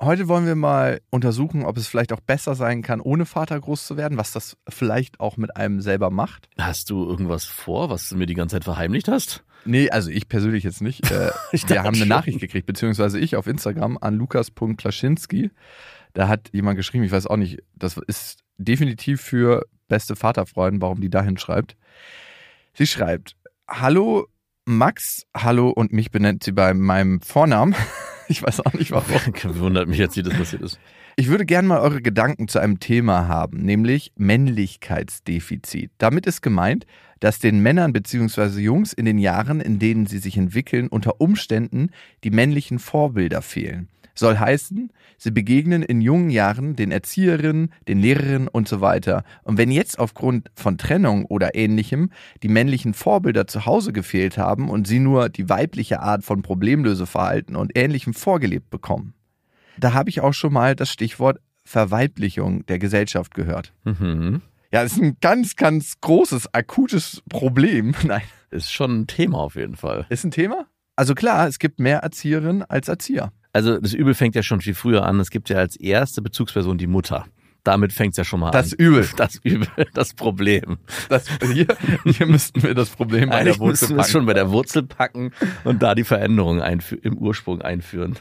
Heute wollen wir mal untersuchen, ob es vielleicht auch besser sein kann, ohne Vater groß zu werden, was das vielleicht auch mit einem selber macht. Hast du irgendwas vor, was du mir die ganze Zeit verheimlicht hast? Nee, also ich persönlich jetzt nicht. Äh, Ich wir haben eine. Nachricht gekriegt, beziehungsweise ich auf Instagram an lukas.klaschinski. Da hat jemand geschrieben, ich weiß auch nicht, das ist definitiv für beste Vaterfreuden, warum die dahin schreibt. Sie schreibt, hallo Max, hallo und mich benennt sie bei meinem Vornamen. Ich weiß auch nicht warum. Wundert mich jetzt, wie das passiert ist. Ich würde gerne mal eure Gedanken zu einem Thema haben, nämlich Männlichkeitsdefizit. Damit ist gemeint, dass den Männern bzw. Jungs in den Jahren, in denen sie sich entwickeln, unter Umständen die männlichen Vorbilder fehlen. Soll heißen, sie begegnen in jungen Jahren den Erzieherinnen, den Lehrerinnen und so weiter. Und wenn jetzt aufgrund von Trennung oder ähnlichem die männlichen Vorbilder zu Hause gefehlt haben und sie nur die weibliche Art von Problemlöseverhalten und ähnlichem vorgelebt bekommen, da habe ich auch schon mal das Stichwort Verweiblichung der Gesellschaft gehört. Mhm. Ja, das ist ein ganz, ganz großes, akutes Problem. Nein, Ist schon ein Thema auf jeden Fall. ist ein Thema? Also klar, es gibt mehr Erzieherinnen als Erzieher. Also das Übel fängt ja schon viel früher an. Es gibt ja als erste Bezugsperson die Mutter. Damit fängt es ja schon mal Das an. Übel. Das Übel, das Problem. Das, hier, hier müssten wir das Problem bei Eigentlich der Wurzel müssen wir es packen. schon bei der Wurzel packen und da die Veränderung im Ursprung einführen.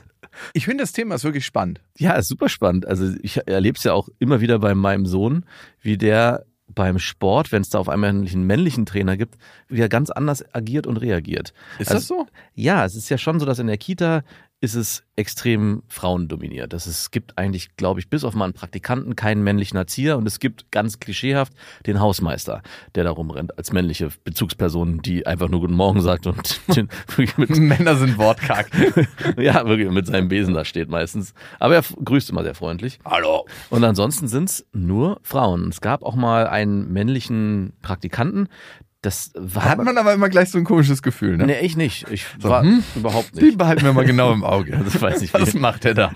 Ich finde, das Thema ist wirklich spannend. Ja, ist super spannend. Also ich erlebe es ja auch immer wieder bei meinem Sohn, wie der beim Sport, wenn es da auf einmal einen männlichen Trainer gibt, wie er ganz anders agiert und reagiert. Ist Also- das so? Ja, es ist ja schon so, dass in der Kita ist es extrem frauendominiert. Das ist, es gibt eigentlich, glaube ich, bis auf mal einen Praktikanten keinen männlichen Erzieher und es gibt ganz klischeehaft den Hausmeister, der da rumrennt als männliche Bezugsperson, die einfach nur Guten Morgen sagt und den, mit, Männer sind wortkarg. ja, wirklich mit seinem Besen da steht meistens. Aber er grüßt immer sehr freundlich. Hallo. Und ansonsten sind's nur Frauen. Es gab auch mal einen männlichen Praktikanten. Das war. Hat man aber immer gleich so ein komisches Gefühl, ne? Nee, ich nicht. Ich So, war hm? überhaupt Die nicht. behalten wir mal genau im Auge. Das weiß ich Was macht er da?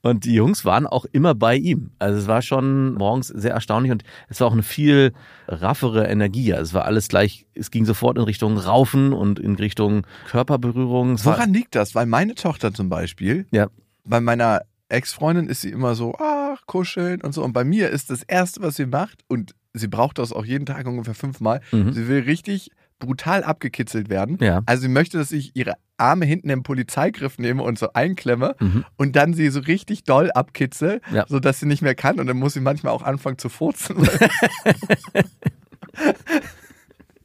Und die Jungs waren auch immer bei ihm. Also es war schon morgens sehr erstaunlich und es war auch eine viel raffere Energie. Also es war alles gleich, es ging sofort in Richtung Raufen und in Richtung Körperberührung. Es war- Woran liegt das? Weil meine Tochter zum Beispiel, Ja. bei meiner Ex-Freundin ist sie immer so, ach, kuscheln und so. Und bei mir ist das Erste, was sie macht, und sie braucht das auch jeden Tag ungefähr fünfmal, Mhm. sie will richtig brutal abgekitzelt werden. Ja. Also sie möchte, dass ich ihre Arme hinten im Polizeigriff nehme und so einklemme Mhm. und dann sie so richtig doll abkitzel, Ja. sodass sie nicht mehr kann. Und dann muss sie manchmal auch anfangen zu furzen.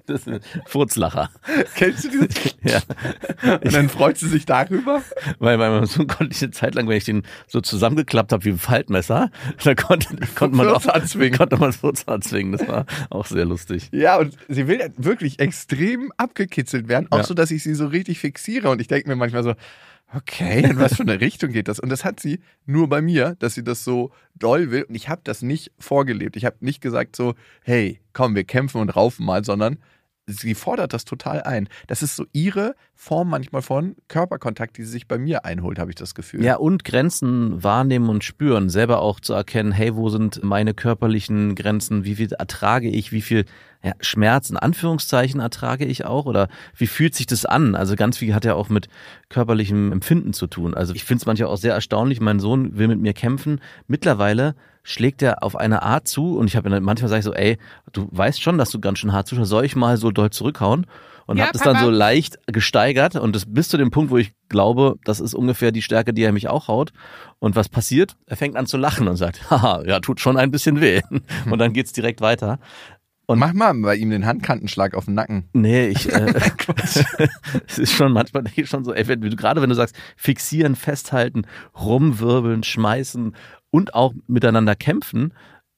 Das ist ein Furzlacher. Kennst du diese? Ja. Und dann freut sie sich darüber. Weil bei meinem Sohn konnte ich eine Zeit lang, wenn ich den so zusammengeklappt habe wie ein Faltmesser, da konnte, konnte man auch anzwingen. konnte man Furz anzwingen. Das war auch sehr lustig. Ja, und sie will wirklich extrem abgekitzelt werden, auch Ja. so, dass ich sie so richtig fixiere. Und ich denke mir manchmal so, okay, in was für eine Richtung geht das? Und das hat sie nur bei mir, dass sie das so doll will. Und ich habe das nicht vorgelebt. Ich habe nicht gesagt so, hey, komm, wir kämpfen und raufen mal, sondern sie fordert das total ein. Das ist so ihre Form manchmal von Körperkontakt, die sie sich bei mir einholt, habe ich das Gefühl. Ja, und Grenzen wahrnehmen und spüren, selber auch zu erkennen, hey, wo sind meine körperlichen Grenzen, wie viel ertrage ich, wie viel ja, Schmerz in Anführungszeichen ertrage ich auch oder wie fühlt sich das an? Also ganz viel hat ja auch mit körperlichem Empfinden zu tun. Also ich finde es manchmal auch sehr erstaunlich, mein Sohn will mit mir kämpfen. Mittlerweile schlägt er auf eine Art zu und ich habe manchmal sage ich so, ey, du weißt schon, dass du ganz schön hart zuschaust, soll ich mal so doll zurückhauen? Und Ja, habe das dann so leicht gesteigert und das bis zu dem Punkt, wo ich glaube, das ist ungefähr die Stärke, die er mich auch haut. Und was passiert? Er fängt an zu lachen und sagt, haha, ja, tut schon ein bisschen weh. Und dann geht's direkt weiter. Und mach mal bei ihm den Handkantenschlag auf den Nacken. Nee, ich, äh, es ist schon manchmal denke ich schon so, ey, wenn, gerade wenn du sagst, fixieren, festhalten, rumwirbeln, schmeißen und auch miteinander kämpfen,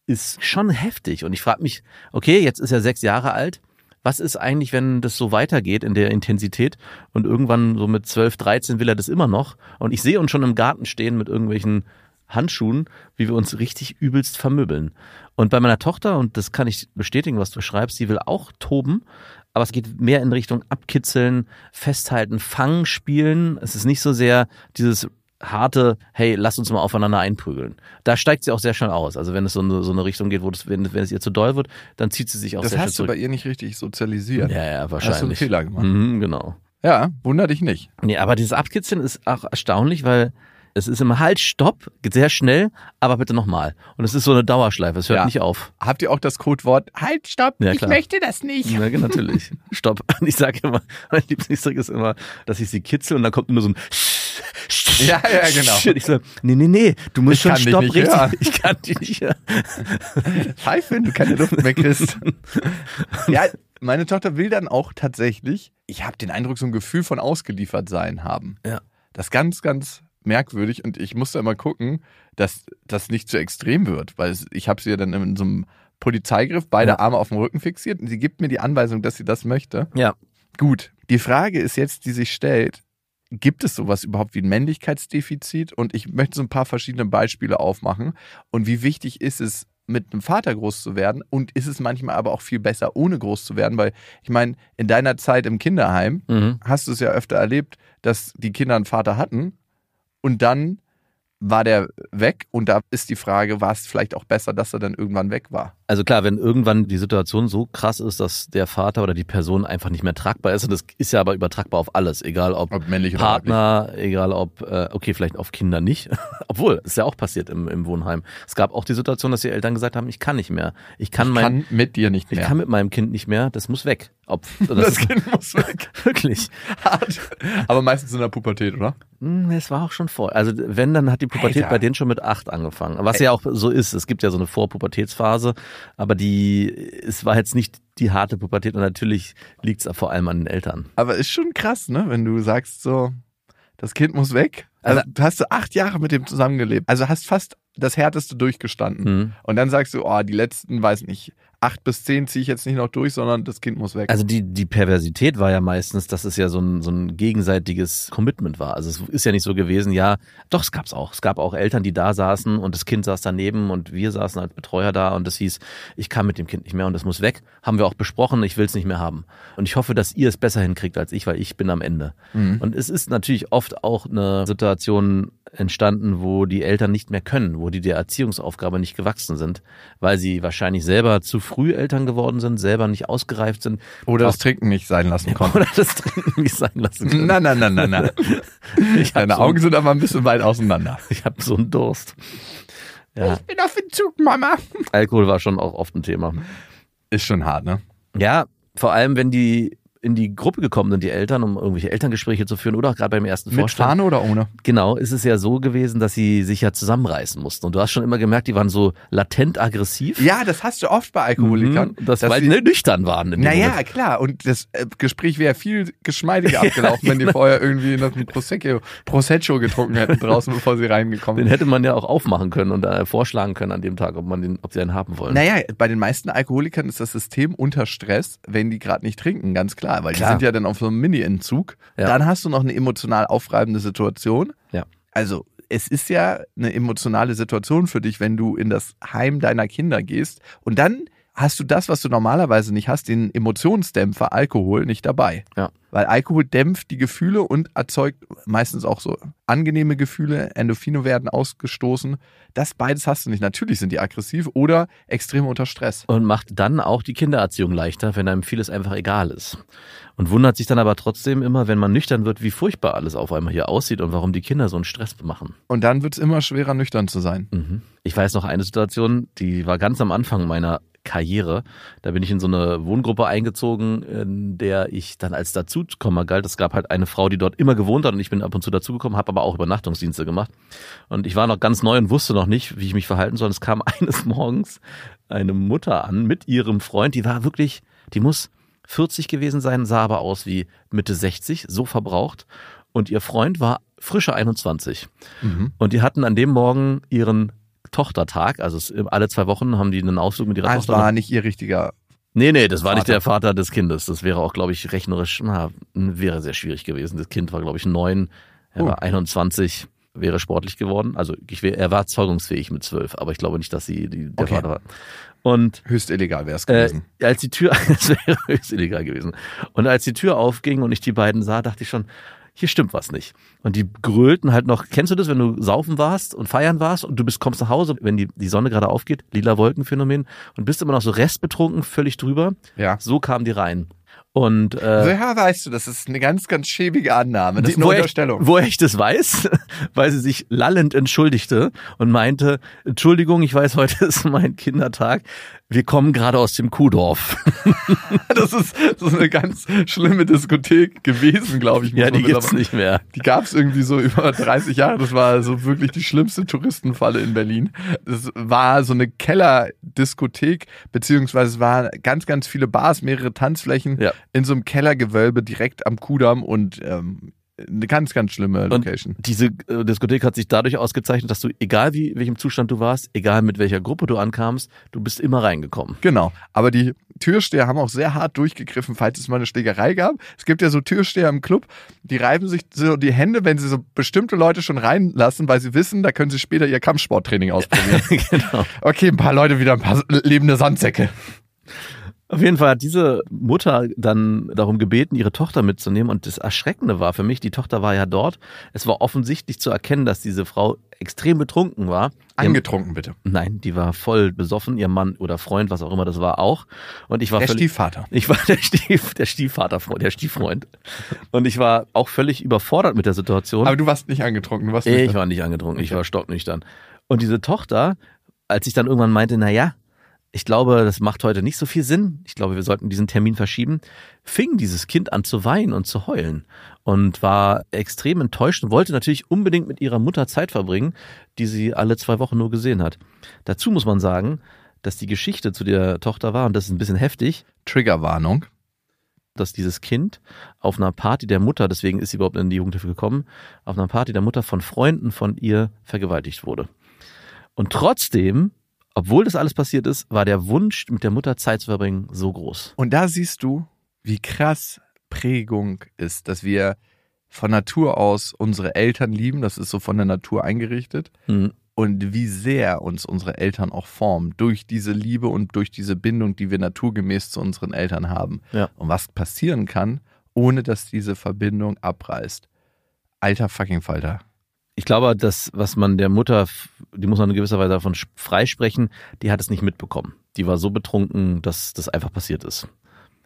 ist schon heftig. Und ich frage mich, okay, jetzt ist er sechs Jahre alt. Was ist eigentlich, wenn das so weitergeht in der Intensität und irgendwann so mit 12, 13 will er das immer noch? Und ich sehe uns schon im Garten stehen mit irgendwelchen Handschuhen, wie wir uns richtig übelst vermöbeln. Und bei meiner Tochter, und das kann ich bestätigen, was du schreibst, die will auch toben, aber es geht mehr in Richtung Abkitzeln, Festhalten, Fangen, Spielen. Es ist nicht so sehr dieses harte, hey, lass uns mal aufeinander einprügeln. Da steigt sie auch sehr schnell aus. Also wenn es so eine, so eine Richtung geht, wo das, wenn, wenn es ihr zu doll wird, dann zieht sie sich auch Das sehr hast du schnell bei zurück. ihr nicht richtig sozialisiert. Ja, ja, Hast du einen wahrscheinlich. Fehler gemacht. Mhm, genau. Ja, wunder dich nicht. Nee, aber dieses Abkitzeln ist auch erstaunlich, weil es ist immer halt, stopp, geht sehr schnell, aber bitte nochmal. Und es ist so eine Dauerschleife, es hört Ja. nicht auf. Habt ihr auch das Codewort Halt, stopp, Ja, ich möchte das nicht. Ja, natürlich. Stopp. Und ich sage immer, mein Lieblingstrick ist immer, dass ich sie kitzel und dann kommt nur so ein Ja, ja, genau. Shit. Ich so, nee, nee, nee, du musst Ich schon Stopp richtig. hören. Ich kann dich nicht hören. Pfeife, wenn du keine Luft mehr kriegst. ja, meine Tochter will dann auch tatsächlich, ich habe den Eindruck, so ein Gefühl von ausgeliefert sein haben. Ja. Das ist ganz, ganz merkwürdig und ich musste immer gucken, dass das nicht zu extrem wird, weil ich habe sie ja dann in so einem Polizeigriff, beide Ja. Arme auf dem Rücken fixiert und sie gibt mir die Anweisung, dass sie das möchte. Ja. Gut, die Frage ist jetzt, die sich stellt, gibt es sowas überhaupt wie ein Männlichkeitsdefizit? Und ich möchte so ein paar verschiedene Beispiele aufmachen. Und wie wichtig ist es, mit einem Vater groß zu werden? Und ist es manchmal aber auch viel besser, ohne groß zu werden? Weil ich meine, in deiner Zeit im Kinderheim Mhm. hast du es ja öfter erlebt, dass die Kinder einen Vater hatten und dann war der weg. Und da ist die Frage, war es vielleicht auch besser, dass er dann irgendwann weg war? Also klar, wenn irgendwann die Situation so krass ist, dass der Vater oder die Person einfach nicht mehr tragbar ist, und das ist ja aber übertragbar auf alles, egal ob, Ob männlich oder Partner, egal ob, äh, okay, vielleicht auf Kinder nicht. Obwohl, ist ja auch passiert im, im Wohnheim. Es gab auch die Situation, dass die Eltern gesagt haben, ich kann nicht mehr. Ich kann Ich mein, kann mit dir nicht ich mehr. kann mit meinem Kind nicht mehr, das muss weg. Ob, das, das Kind muss weg. wirklich. Hart. Aber meistens in der Pubertät, oder? Hm, Es war auch schon vor. Also wenn, dann hat die Pubertät Alter. bei denen schon mit acht angefangen. Was ja auch so ist. Es gibt ja so eine Vorpubertätsphase, aber die, es war jetzt nicht die harte Pubertät und natürlich liegt es vor allem an den Eltern. Aber ist schon krass, ne? Wenn du sagst so, das Kind muss weg. Also du hast so acht Jahre mit dem zusammengelebt. Also hast fast das Härteste durchgestanden. Hm. Und dann sagst du, oh, die letzten, weiß nicht, acht bis zehn ziehe ich jetzt nicht noch durch, sondern das Kind muss weg. Also die, die Perversität war ja meistens, dass es ja so ein, so ein gegenseitiges Commitment war. Also es ist ja nicht so gewesen, ja, doch, es gab's auch. Es gab auch Eltern, die da saßen und das Kind saß daneben und wir saßen als Betreuer da und das hieß, ich kann mit dem Kind nicht mehr und das muss weg. Haben wir auch besprochen, ich will es nicht mehr haben. Und ich hoffe, dass ihr es besser hinkriegt als ich, weil ich bin am Ende. Mhm. Und es ist natürlich oft auch eine Situation entstanden, wo die Eltern nicht mehr können, wo die der Erziehungsaufgabe nicht gewachsen sind, weil sie wahrscheinlich selber zu früh Eltern geworden sind, selber nicht ausgereift sind Oder das Trinken nicht sein lassen konnten. oder das Trinken nicht sein lassen. Na, na, na, na, na. Ich hab Deine so, Augen sind aber ein bisschen weit auseinander. Ich habe so einen Durst. Ja, bin auf Entzug, Mama. Alkohol war schon auch oft ein Thema. Ist schon hart, ne? Ja, vor allem, wenn die in die Gruppe gekommen sind, die Eltern, um irgendwelche Elterngespräche zu führen oder auch gerade beim ersten Mit Vorstand. Fahne oder ohne? Genau, ist es ja so gewesen, dass sie sich ja zusammenreißen mussten. Und du hast schon immer gemerkt, die waren so latent aggressiv. Ja, das hast du oft bei Alkoholikern. Mhm, das, dass weil sie- die nüchtern waren. Naja, Moment. klar. Und das äh, Gespräch wäre viel geschmeidiger abgelaufen, wenn die vorher irgendwie noch ein Prosecco, Prosecco getrunken hätten draußen, bevor sie reingekommen Den sind. hätte man ja auch aufmachen können und äh, vorschlagen können an dem Tag, ob man den, ob sie einen haben wollen. Naja, bei den meisten Alkoholikern ist das System unter Stress, wenn die gerade nicht trinken, ganz klar. Weil Klar. die sind ja dann auf so einem Mini-Entzug. Ja. Dann hast du noch eine emotional aufreibende Situation. Ja. Also es ist ja eine emotionale Situation für dich, wenn du in das Heim deiner Kinder gehst. Und dann hast du das, was du normalerweise nicht hast, den Emotionsdämpfer Alkohol nicht dabei. Ja. Weil Alkohol dämpft die Gefühle und erzeugt meistens auch so angenehme Gefühle. Endorphine werden ausgestoßen. Das beides hast du nicht. Natürlich sind die aggressiv oder extrem unter Stress. und macht dann auch die Kindererziehung leichter, wenn einem vieles einfach egal ist. Und wundert sich dann aber trotzdem immer, wenn man nüchtern wird, wie furchtbar alles auf einmal hier aussieht und warum die Kinder so einen Stress machen. Und dann wird es immer schwerer, nüchtern zu sein. Mhm. Ich weiß noch eine Situation, die war ganz am Anfang meiner Karriere. Da bin ich in so eine Wohngruppe eingezogen, in der ich dann als Dazukommer galt. Es gab halt eine Frau, die dort immer gewohnt hat und ich bin ab und zu dazugekommen, habe aber auch Übernachtungsdienste gemacht. Und ich war noch ganz neu und wusste noch nicht, wie ich mich verhalten soll. Es kam eines Morgens eine Mutter an mit ihrem Freund, die war wirklich, die muss 40 gewesen sein, sah aber aus wie Mitte 60, so verbraucht. Und ihr Freund war frische 21. Mhm. Und die hatten an dem Morgen ihren Tochtertag, also es, alle zwei Wochen haben die einen Ausflug mit ihrer Ah, es Tochter. war nicht ihr richtiger. nee, nee, das war nicht Vater. der Vater des Kindes. Das wäre auch, glaube ich, rechnerisch, na, wäre sehr schwierig gewesen. Das Kind war, glaube ich, neun, er Oh. war 21. wäre sportlich geworden. Also ich er war zeugungsfähig mit zwölf, aber ich glaube nicht, dass sie die, der Okay. Vater war. Und Höchst illegal wäre es äh, gewesen. als die Tür, das wäre höchst illegal gewesen. Und als die Tür aufging und ich die beiden sah, dachte ich schon, hier stimmt was nicht. Und die grölten halt noch, kennst du das, wenn du saufen warst und feiern warst und du bist, kommst nach Hause, wenn die, die Sonne gerade aufgeht, lila Wolkenphänomen und bist immer noch so restbetrunken, völlig drüber. ja. So kamen die rein. Und äh, Woher weißt du, das ist eine ganz, ganz schäbige Annahme. Das ist die- eine woher Unterstellung. Ich, woher ich das weiß, weil sie sich lallend entschuldigte und meinte, Entschuldigung, ich weiß, heute ist mein Kindertag. Wir kommen gerade aus dem Kuhdorf. Das ist, das ist eine ganz schlimme Diskothek gewesen, glaube ich. Ja, die gibt's mittlerweile- nicht mehr. Die gab es irgendwie so über 30 Jahre. Das war so wirklich die schlimmste Touristenfalle in Berlin. Das war so eine Kellerdiskothek, beziehungsweise es waren ganz, ganz viele Bars, mehrere Tanzflächen Ja. in so einem Kellergewölbe direkt am Kudamm und ähm, eine ganz, ganz schlimme Location. Und diese äh, Diskothek hat sich dadurch ausgezeichnet, dass du, egal wie welchem Zustand du warst, egal mit welcher Gruppe du ankamst, du bist immer reingekommen. Genau. Aber die Türsteher haben auch sehr hart durchgegriffen, falls es mal eine Schlägerei gab. Es gibt ja so Türsteher im Club, die reiben sich so die Hände, wenn sie so bestimmte Leute schon reinlassen, weil sie wissen, da können sie später ihr Kampfsporttraining ausprobieren. genau. Okay, ein paar Leute wieder ein paar lebende Sandsäcke. Auf jeden Fall hat diese Mutter dann darum gebeten, ihre Tochter mitzunehmen. Und das Erschreckende war für mich, die Tochter war ja dort. Es war offensichtlich zu erkennen, dass diese Frau extrem betrunken war. Angetrunken bitte. Nein, die war voll besoffen. Ihr Mann oder Freund, was auch immer das war, auch. Und ich war Der völlig, Stiefvater. Ich war der, Stief, der Stiefvater, der Stieffreund. Und ich war auch völlig überfordert mit der Situation. Aber du warst nicht angetrunken, du warst Ich war nicht angetrunken, ich war stocknüchtern. Und diese Tochter, als ich dann irgendwann meinte, na ja, ich glaube, das macht heute nicht so viel Sinn. Ich glaube, wir sollten diesen Termin verschieben. Fing dieses Kind an zu weinen und zu heulen und war extrem enttäuscht und wollte natürlich unbedingt mit ihrer Mutter Zeit verbringen, die sie alle zwei Wochen nur gesehen hat. Dazu muss man sagen, dass die Geschichte zu der Tochter war, und das ist ein bisschen heftig, Triggerwarnung. dass dieses Kind auf einer Party der Mutter, deswegen ist sie überhaupt in die Jugendhilfe gekommen, auf einer Party der Mutter von Freunden von ihr vergewaltigt wurde. Und trotzdem, obwohl das alles passiert ist, war der Wunsch, mit der Mutter Zeit zu verbringen, so groß. Und da siehst du, wie krass Prägung ist, dass wir von Natur aus unsere Eltern lieben, das ist so von der Natur eingerichtet. Hm. und wie sehr uns unsere Eltern auch formen durch diese Liebe und durch diese Bindung, die wir naturgemäß zu unseren Eltern haben. Ja. Und was passieren kann, ohne dass diese Verbindung abreißt. Alter fucking Falter. Ich glaube, das, was man der Mutter, die muss man in gewisser Weise davon freisprechen, die hat es nicht mitbekommen. Die war so betrunken, dass das einfach passiert ist.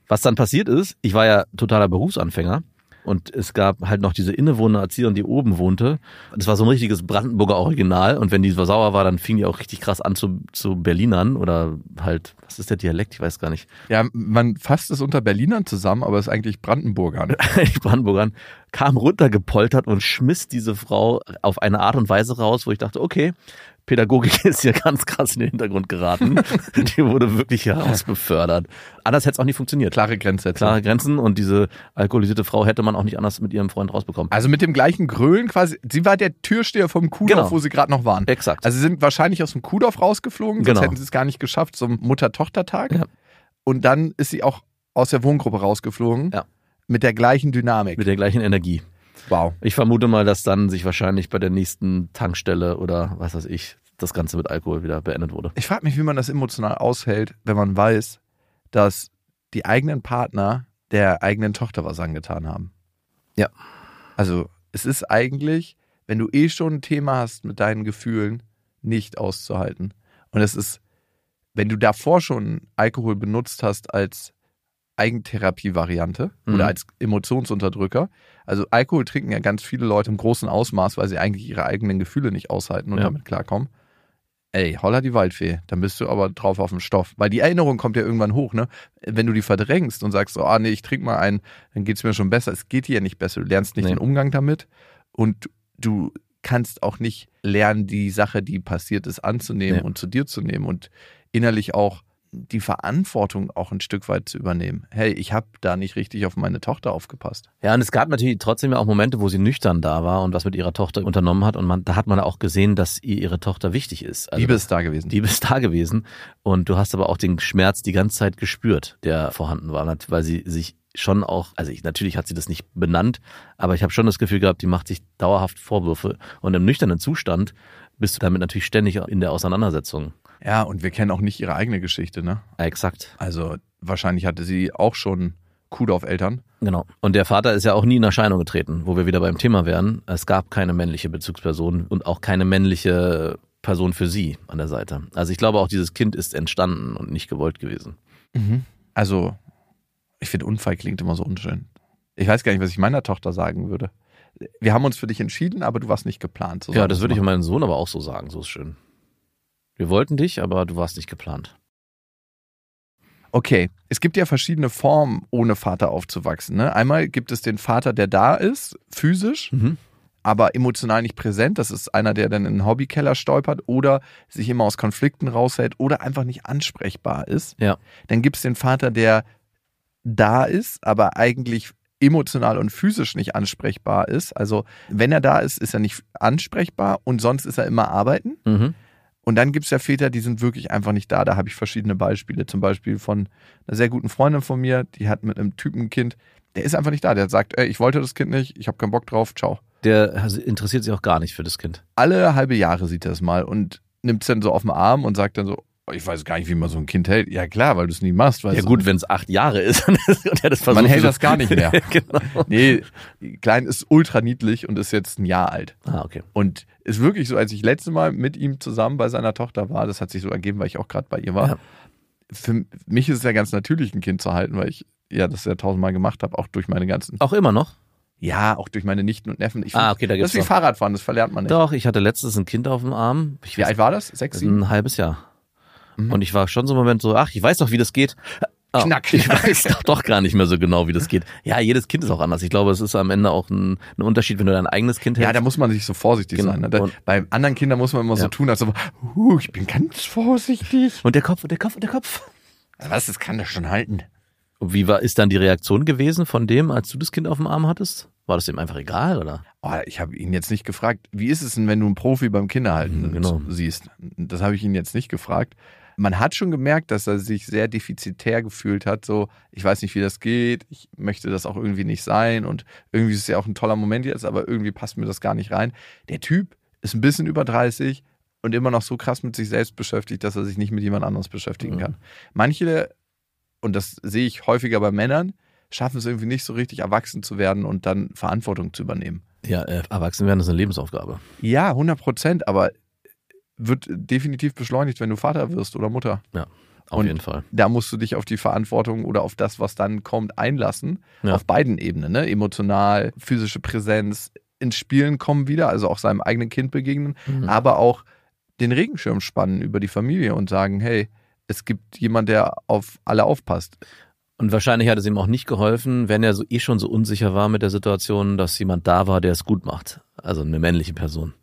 Was dann passiert ist, ich war ja totaler Berufsanfänger und es gab halt noch diese innewohnende Erzieherin, die oben wohnte. Das war so ein richtiges Brandenburger Original und wenn die so sauer war, dann fing die auch richtig krass an zu, zu Berlinern oder halt, was ist der Dialekt? Ich weiß gar nicht. Ja, man fasst es unter Berlinern zusammen, aber es ist eigentlich Brandenburgern. die Brandenburgern, kam runtergepoltert und schmiss diese Frau auf eine Art und Weise raus, wo ich dachte, okay, Pädagogik ist hier ganz krass in den Hintergrund geraten. Die wurde wirklich herausbefördert. Anders hätte es auch nicht funktioniert. Klare Grenze. Klare Grenzen und diese alkoholisierte Frau hätte man auch nicht anders mit ihrem Freund rausbekommen. Also mit dem gleichen Grölen quasi. Sie war der Türsteher vom Kuhdorf, Genau. wo sie gerade noch waren. Exakt. Also sie sind wahrscheinlich aus dem Kuhdorf rausgeflogen, sonst Genau. hätten sie es gar nicht geschafft zum Mutter-Tochter-Tag. Ja. Und dann ist sie auch aus der Wohngruppe rausgeflogen. Ja. Mit der gleichen Dynamik. mit der gleichen Energie. Wow. Ich vermute mal, dass dann sich wahrscheinlich bei der nächsten Tankstelle oder was weiß ich, das Ganze mit Alkohol wieder beendet wurde. Ich frage mich, wie man das emotional aushält, wenn man weiß, dass die eigenen Partner der eigenen Tochter was angetan haben. Ja. Also es ist eigentlich, wenn du eh schon ein Thema hast mit deinen Gefühlen, nicht auszuhalten. Und es ist, wenn du davor schon Alkohol benutzt hast als Eigentherapie-Variante Mhm. oder als Emotionsunterdrücker. Also Alkohol trinken ja ganz viele Leute im großen Ausmaß, weil sie eigentlich ihre eigenen Gefühle nicht aushalten und Ja. damit klarkommen. Ey, holla die Waldfee, dann bist du aber drauf auf dem Stoff. Weil die Erinnerung kommt ja irgendwann hoch, ne? Wenn du die verdrängst und sagst so, ah nee, ich trink mal einen, dann geht's mir schon besser. Es geht dir ja nicht besser. Du lernst nicht Nee. den Umgang damit und du kannst auch nicht lernen, die Sache, die passiert ist, anzunehmen Nee. und zu dir zu nehmen und innerlich auch die Verantwortung auch ein Stück weit zu übernehmen. Hey, ich habe da nicht richtig auf meine Tochter aufgepasst. Ja, und es gab natürlich trotzdem ja auch Momente, wo sie nüchtern da war und was mit ihrer Tochter unternommen hat. Und man, da hat man auch gesehen, dass ihr ihre Tochter wichtig ist. Also Liebe ist da gewesen. Liebe ist da gewesen. Und du hast aber auch den Schmerz die ganze Zeit gespürt, der vorhanden war, weil sie sich schon auch, also ich, natürlich hat sie das nicht benannt, aber ich habe schon das Gefühl gehabt, die macht sich dauerhaft Vorwürfe. Und im nüchternen Zustand bist du damit natürlich ständig in der Auseinandersetzung. Ja, und wir kennen auch nicht ihre eigene Geschichte, ne? Exakt. Also wahrscheinlich hatte sie auch schon Kuhdorf-Eltern. Genau. Und der Vater ist ja auch nie in Erscheinung getreten, wo wir wieder beim Thema wären. Es gab keine männliche Bezugsperson und auch keine männliche Person für sie an der Seite. Also ich glaube auch, dieses Kind ist entstanden und nicht gewollt gewesen. Also, ich finde, Unfall klingt immer so unschön. Ich weiß gar nicht, was ich meiner Tochter sagen würde. Wir haben uns für dich entschieden, aber du warst nicht geplant. So Ja, das würde ich meinen Sohn aber auch so sagen. So ist schön. Wir wollten dich, aber du warst nicht geplant. Okay, es gibt ja verschiedene Formen, ohne Vater aufzuwachsen. Ne? Einmal gibt es den Vater, der da ist, physisch, Mhm. aber emotional nicht präsent. Das ist einer, der dann in den Hobbykeller stolpert oder sich immer aus Konflikten raushält oder einfach nicht ansprechbar ist. Ja. Dann gibt es den Vater, der da ist, aber eigentlich emotional und physisch nicht ansprechbar ist. Also wenn er da ist, ist er nicht ansprechbar und sonst ist er immer arbeiten. Mhm. Und dann gibt es ja Väter, die sind wirklich einfach nicht da. Da habe ich verschiedene Beispiele. Zum Beispiel von einer sehr guten Freundin von mir, die hat mit einem Typen ein Kind, der ist einfach nicht da. Der sagt, ey, ich wollte das Kind nicht, ich habe keinen Bock drauf, ciao. Der interessiert sich auch gar nicht für das Kind. Alle halbe Jahre sieht er es mal und nimmt es dann so auf den Arm und sagt dann so, ich weiß gar nicht, wie man so ein Kind hält. Ja klar, weil du es nie machst. Ja gut, wenn es acht Jahre ist und er das versucht. Man hält das gar nicht mehr. genau. Nee, Klein ist ultra niedlich und ist jetzt ein Jahr alt. Ah, okay. Und ist wirklich so, als ich letzte Mal mit ihm zusammen bei seiner Tochter war, das hat sich so ergeben, weil ich auch gerade bei ihr war. Ja. Für mich ist es ja ganz natürlich, ein Kind zu halten, weil ich ja das ja tausendmal gemacht habe, auch durch meine ganzen, Auch immer noch? ja, auch durch meine Nichten und Neffen. Ich Ah, okay, da das gibt's ist wie. Fahrradfahren, das verlernt man nicht. Doch, ich hatte letztens ein Kind auf dem Arm. Ich Wie alt war das? Sechs, Das sieben? ein halbes Jahr. Mhm. Und ich war schon so im Moment so, ach, ich weiß doch, wie das geht. Ah, Knack, Ich weiß doch, doch gar nicht mehr so genau, wie das geht. Ja, jedes Kind ist auch anders. Ich glaube, es ist am Ende auch ein, ein Unterschied, wenn du dein eigenes Kind Ja, hältst. da muss man sich so vorsichtig Genau. sein. Ne? Da, bei anderen Kindern muss man immer so Ja. tun, als ob, uh, ich bin ganz vorsichtig. und der Kopf, und der Kopf, und der Kopf. Was, das kann das schon halten. Und wie war, ist dann die Reaktion gewesen von dem, als du das Kind auf dem Arm hattest? War das ihm einfach egal, oder? Oh, ich habe ihn jetzt nicht gefragt, wie ist es denn, wenn du einen Profi beim Kinderhalten Mhm, genau. siehst? Das habe ich ihn jetzt nicht gefragt. Man hat schon gemerkt, dass er sich sehr defizitär gefühlt hat. So, ich weiß nicht, wie das geht. Ich möchte das auch irgendwie nicht sein. Und irgendwie ist es ja auch ein toller Moment jetzt, aber irgendwie passt mir das gar nicht rein. Der Typ ist ein bisschen über 30 und immer noch so krass mit sich selbst beschäftigt, dass er sich nicht mit jemand anderes beschäftigen Mhm. kann. Manche, und das sehe ich häufiger bei Männern, schaffen es irgendwie nicht so richtig erwachsen zu werden und dann Verantwortung zu übernehmen. Ja, äh, erwachsen werden ist eine Lebensaufgabe. Ja, 100 Prozent, aber wird definitiv beschleunigt, wenn du Vater wirst oder Mutter. Auf Und- jeden Fall. Da musst du dich auf die Verantwortung oder auf das, was dann kommt, einlassen. Ja. Auf beiden Ebenen, ne? Emotional, physische Präsenz, ins Spielen kommen wieder, also auch seinem eigenen Kind begegnen, Mhm. aber auch den Regenschirm spannen über die Familie und sagen, hey, es gibt jemand, der auf alle aufpasst. Und wahrscheinlich hat es ihm auch nicht geholfen, wenn er so eh schon so unsicher war mit der Situation, dass jemand da war, der es gut macht. Also eine männliche Person.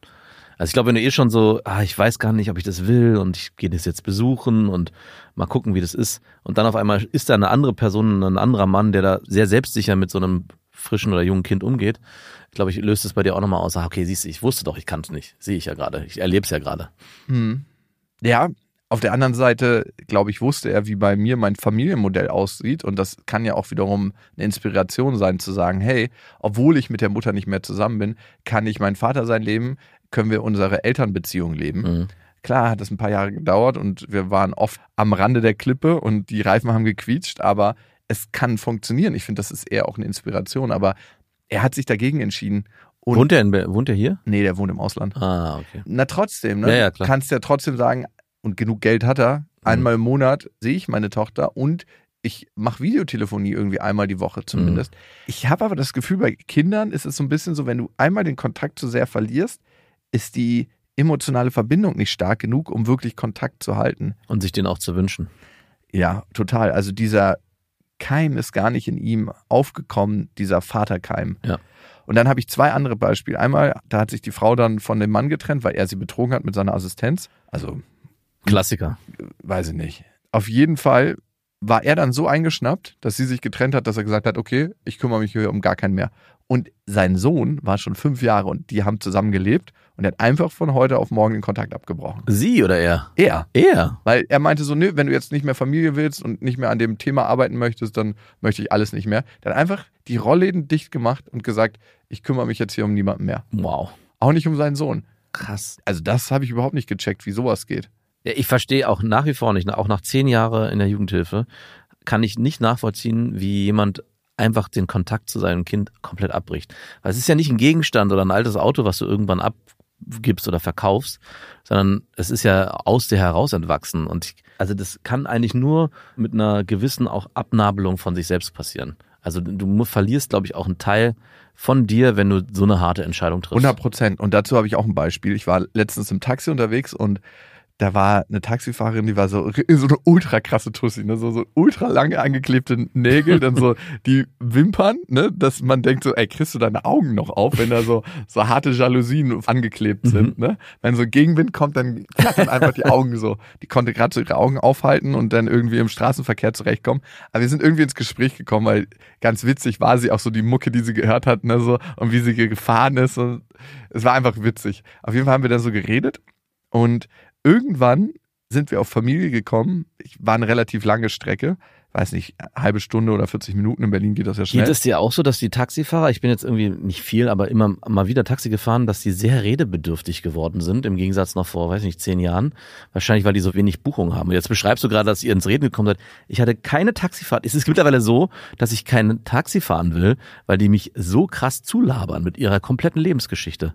Also ich glaube, wenn du eh schon so, ah, ich weiß gar nicht, ob ich das will und ich gehe das jetzt besuchen und mal gucken, wie das ist. Und dann auf einmal ist da eine andere Person, ein anderer Mann, der da sehr selbstsicher mit so einem frischen oder jungen Kind umgeht. Ich glaube, ich löst es bei dir auch nochmal aus. Ah, okay, siehst du, ich wusste doch, ich kann es nicht. Sehe ich ja gerade. Ich erlebe es ja gerade. Hm. Ja, auf der anderen Seite, glaube ich, wusste er, wie bei mir mein Familienmodell aussieht. Und das kann ja auch wiederum eine Inspiration sein, zu sagen, hey, obwohl ich mit der Mutter nicht mehr zusammen bin, kann ich mein Vater sein leben, können wir unsere Elternbeziehung leben. Mhm. Klar hat es ein paar Jahre gedauert und wir waren oft am Rande der Klippe und die Reifen haben gequietscht, aber es kann funktionieren. Ich finde, das ist eher auch eine Inspiration. Aber er hat sich dagegen entschieden. Und Wohnt er in, wohnt er hier? nee, der wohnt im Ausland. Ah, okay. Na trotzdem, ne? Ja, ja, klar. Kannst ja trotzdem sagen, und genug Geld hat er, einmal im Monat sehe ich meine Tochter und ich mache Videotelefonie irgendwie einmal die Woche zumindest. Mhm. Ich habe aber das Gefühl, bei Kindern ist es so ein bisschen so, wenn du einmal den Kontakt zu sehr verlierst, ist die emotionale Verbindung nicht stark genug, um wirklich Kontakt zu halten. Und sich den auch zu wünschen. Ja, total. Also dieser Keim ist gar nicht in ihm aufgekommen, dieser Vaterkeim. Ja. Und dann habe ich zwei andere Beispiele. Einmal, da hat sich die Frau dann von dem Mann getrennt, weil er sie betrogen hat mit seiner Assistenz. Also, Klassiker. weiß ich nicht. Auf jeden Fall war er dann so eingeschnappt, dass sie sich getrennt hat, dass er gesagt hat, okay, ich kümmere mich hier um gar keinen mehr. Und sein Sohn war schon fünf Jahre und die haben zusammen gelebt und er hat einfach von heute auf morgen den Kontakt abgebrochen. Sie oder er? Er. Er. Weil er meinte so, nö, wenn du jetzt nicht mehr Familie willst und nicht mehr an dem Thema arbeiten möchtest, dann möchte ich alles nicht mehr. Hat einfach die Rollläden dicht gemacht und gesagt, ich kümmere mich jetzt hier um niemanden mehr. Wow. Auch nicht um seinen Sohn. Krass. Also das habe ich überhaupt nicht gecheckt, wie sowas geht. Ja, ich verstehe auch nach wie vor nicht, auch nach zehn Jahren in der Jugendhilfe, kann ich nicht nachvollziehen, wie jemand einfach den Kontakt zu seinem Kind komplett abbricht. Weil es ist ja nicht ein Gegenstand oder ein altes Auto, was du irgendwann abgibst oder verkaufst, sondern es ist ja aus dir heraus entwachsen. Und ich, also das kann eigentlich nur mit einer gewissen auch Abnabelung von sich selbst passieren. Also du verlierst, glaube ich, auch einen Teil von dir, wenn du so eine harte Entscheidung triffst. 100 Prozent. Und dazu habe ich auch ein Beispiel. Ich war letztens im Taxi unterwegs und da war eine Taxifahrerin, die war so, so eine ultra krasse Tussi, ne? so, so ultra lange angeklebte Nägel, dann so die Wimpern, ne? dass man denkt so, ey, kriegst du deine Augen noch auf, wenn da so, so harte Jalousien angeklebt sind. Mhm. Ne? Wenn so Gegenwind kommt, dann flattern einfach die Augen so. Die konnte gerade so ihre Augen aufhalten und dann irgendwie im Straßenverkehr zurechtkommen. Aber wir sind irgendwie ins Gespräch gekommen, weil ganz witzig war sie auch so die Mucke, die sie gehört hat, ne? so, und wie sie gefahren ist. Und es war einfach witzig. Auf jeden Fall haben wir dann so geredet und irgendwann sind wir auf Familie gekommen. Ich war eine relativ lange Strecke. Weiß nicht, halbe Stunde oder 40 Minuten. In Berlin geht das ja schnell. Geht es dir auch so, dass die Taxifahrer, ich bin jetzt irgendwie nicht viel, aber immer mal wieder Taxi gefahren, dass die sehr redebedürftig geworden sind, im Gegensatz noch vor, weiß nicht, zehn Jahren. Wahrscheinlich, weil die so wenig Buchung haben. Und jetzt beschreibst du gerade, dass ihr ins Reden gekommen seid. Ich hatte keine Taxifahrt. Es ist mittlerweile so, dass ich kein Taxi fahren will, weil die mich so krass zulabern mit ihrer kompletten Lebensgeschichte.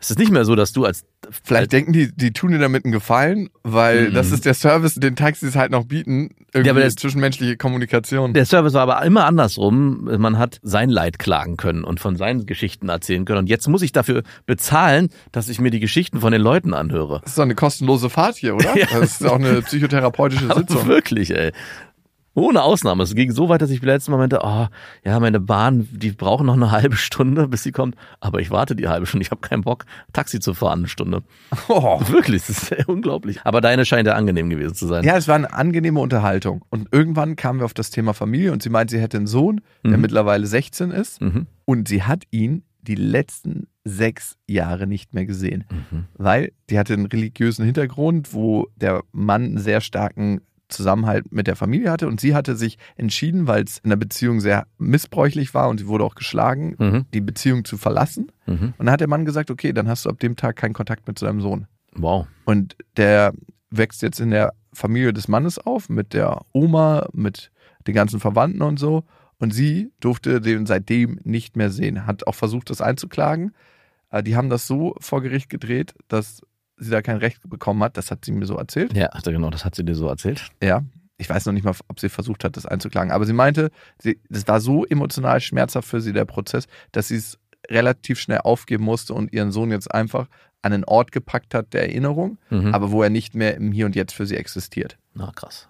Es ist nicht mehr so, dass du als Vielleicht als denken die, die tun dir damit einen Gefallen, weil mhm. das ist der Service, den Taxis halt noch bieten, irgendwie ja, der, zwischenmenschliche Kommunikation. Der Service war aber immer andersrum. Man hat sein Leid klagen können und von seinen Geschichten erzählen können. Und jetzt muss ich dafür bezahlen, dass ich mir die Geschichten von den Leuten anhöre. Das ist doch eine kostenlose Fahrt hier, oder? Ja. Das ist auch eine psychotherapeutische Sitzung. Aber wirklich, ey. Ohne Ausnahme. Es ging so weit, dass ich letztes Mal meinte, oh, ja, meine Bahn, die brauchen noch eine halbe Stunde, bis sie kommt. Aber ich warte die halbe Stunde. Ich habe keinen Bock, Taxi zu fahren, eine Stunde. Oh. Wirklich, das ist unglaublich. Aber deine scheint ja angenehm gewesen zu sein. Ja, es war eine angenehme Unterhaltung. Und irgendwann kamen wir auf das Thema Familie und sie meint, sie hätte einen Sohn, der mhm. mittlerweile 16 ist. Mhm. Und sie hat ihn die letzten sechs Jahre nicht mehr gesehen, mhm. weil die hatte einen religiösen Hintergrund, wo der Mann einen sehr starken Zusammenhalt mit der Familie hatte. Und sie hatte sich entschieden, weil es in der Beziehung sehr missbräuchlich war und sie wurde auch geschlagen, mhm. die Beziehung zu verlassen. Mhm. Und dann hat der Mann gesagt, okay, dann hast du ab dem Tag keinen Kontakt mit seinem Sohn. Wow. Und der wächst jetzt in der Familie des Mannes auf, mit der Oma, mit den ganzen Verwandten und so. Und sie durfte den seitdem nicht mehr sehen. Hat auch versucht, das einzuklagen. Die haben das so vor Gericht gedreht, dass sie da kein Recht bekommen hat. Das hat sie mir so erzählt. Ja, genau, das hat sie dir so erzählt. Ja. Ich weiß noch nicht mal, ob sie versucht hat, das einzuklagen. Aber sie meinte, sie, das war so emotional schmerzhaft für sie, der Prozess, dass sie es relativ schnell aufgeben musste und ihren Sohn jetzt einfach an einen Ort gepackt hat der Erinnerung, mhm. aber wo er nicht mehr im Hier und Jetzt für sie existiert. Na, krass.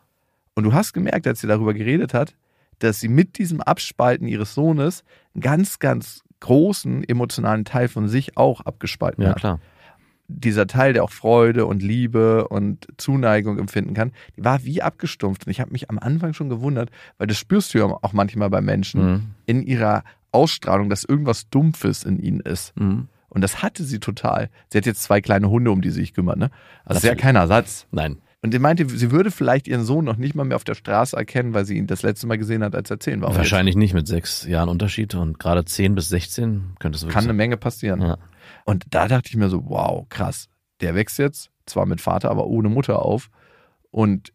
Und du hast gemerkt, als sie darüber geredet hat, dass sie mit diesem Abspalten ihres Sohnes einen ganz, ganz großen emotionalen Teil von sich auch abgespalten ja, hat. Ja, klar dieser Teil, der auch Freude und Liebe und Zuneigung empfinden kann, die war wie abgestumpft. Und ich habe mich am Anfang schon gewundert, weil das spürst du ja auch manchmal bei Menschen mhm. in ihrer Ausstrahlung, dass irgendwas Dumpfes in ihnen ist. Mhm. Und das hatte sie total. Sie hat jetzt zwei kleine Hunde, um die sie sich kümmert, ne? Also das ist ja kein Ersatz. Nein. Und sie meinte, sie würde vielleicht ihren Sohn noch nicht mal mehr auf der Straße erkennen, weil sie ihn das letzte Mal gesehen hat, als er zehn war. Wahrscheinlich nicht mit sechs Jahren Unterschied und gerade zehn bis sechzehn könnte es wirklich Kann eine Menge passieren. Ja. Und da dachte ich mir so, wow, krass. Der wächst jetzt zwar mit Vater, aber ohne Mutter auf. Und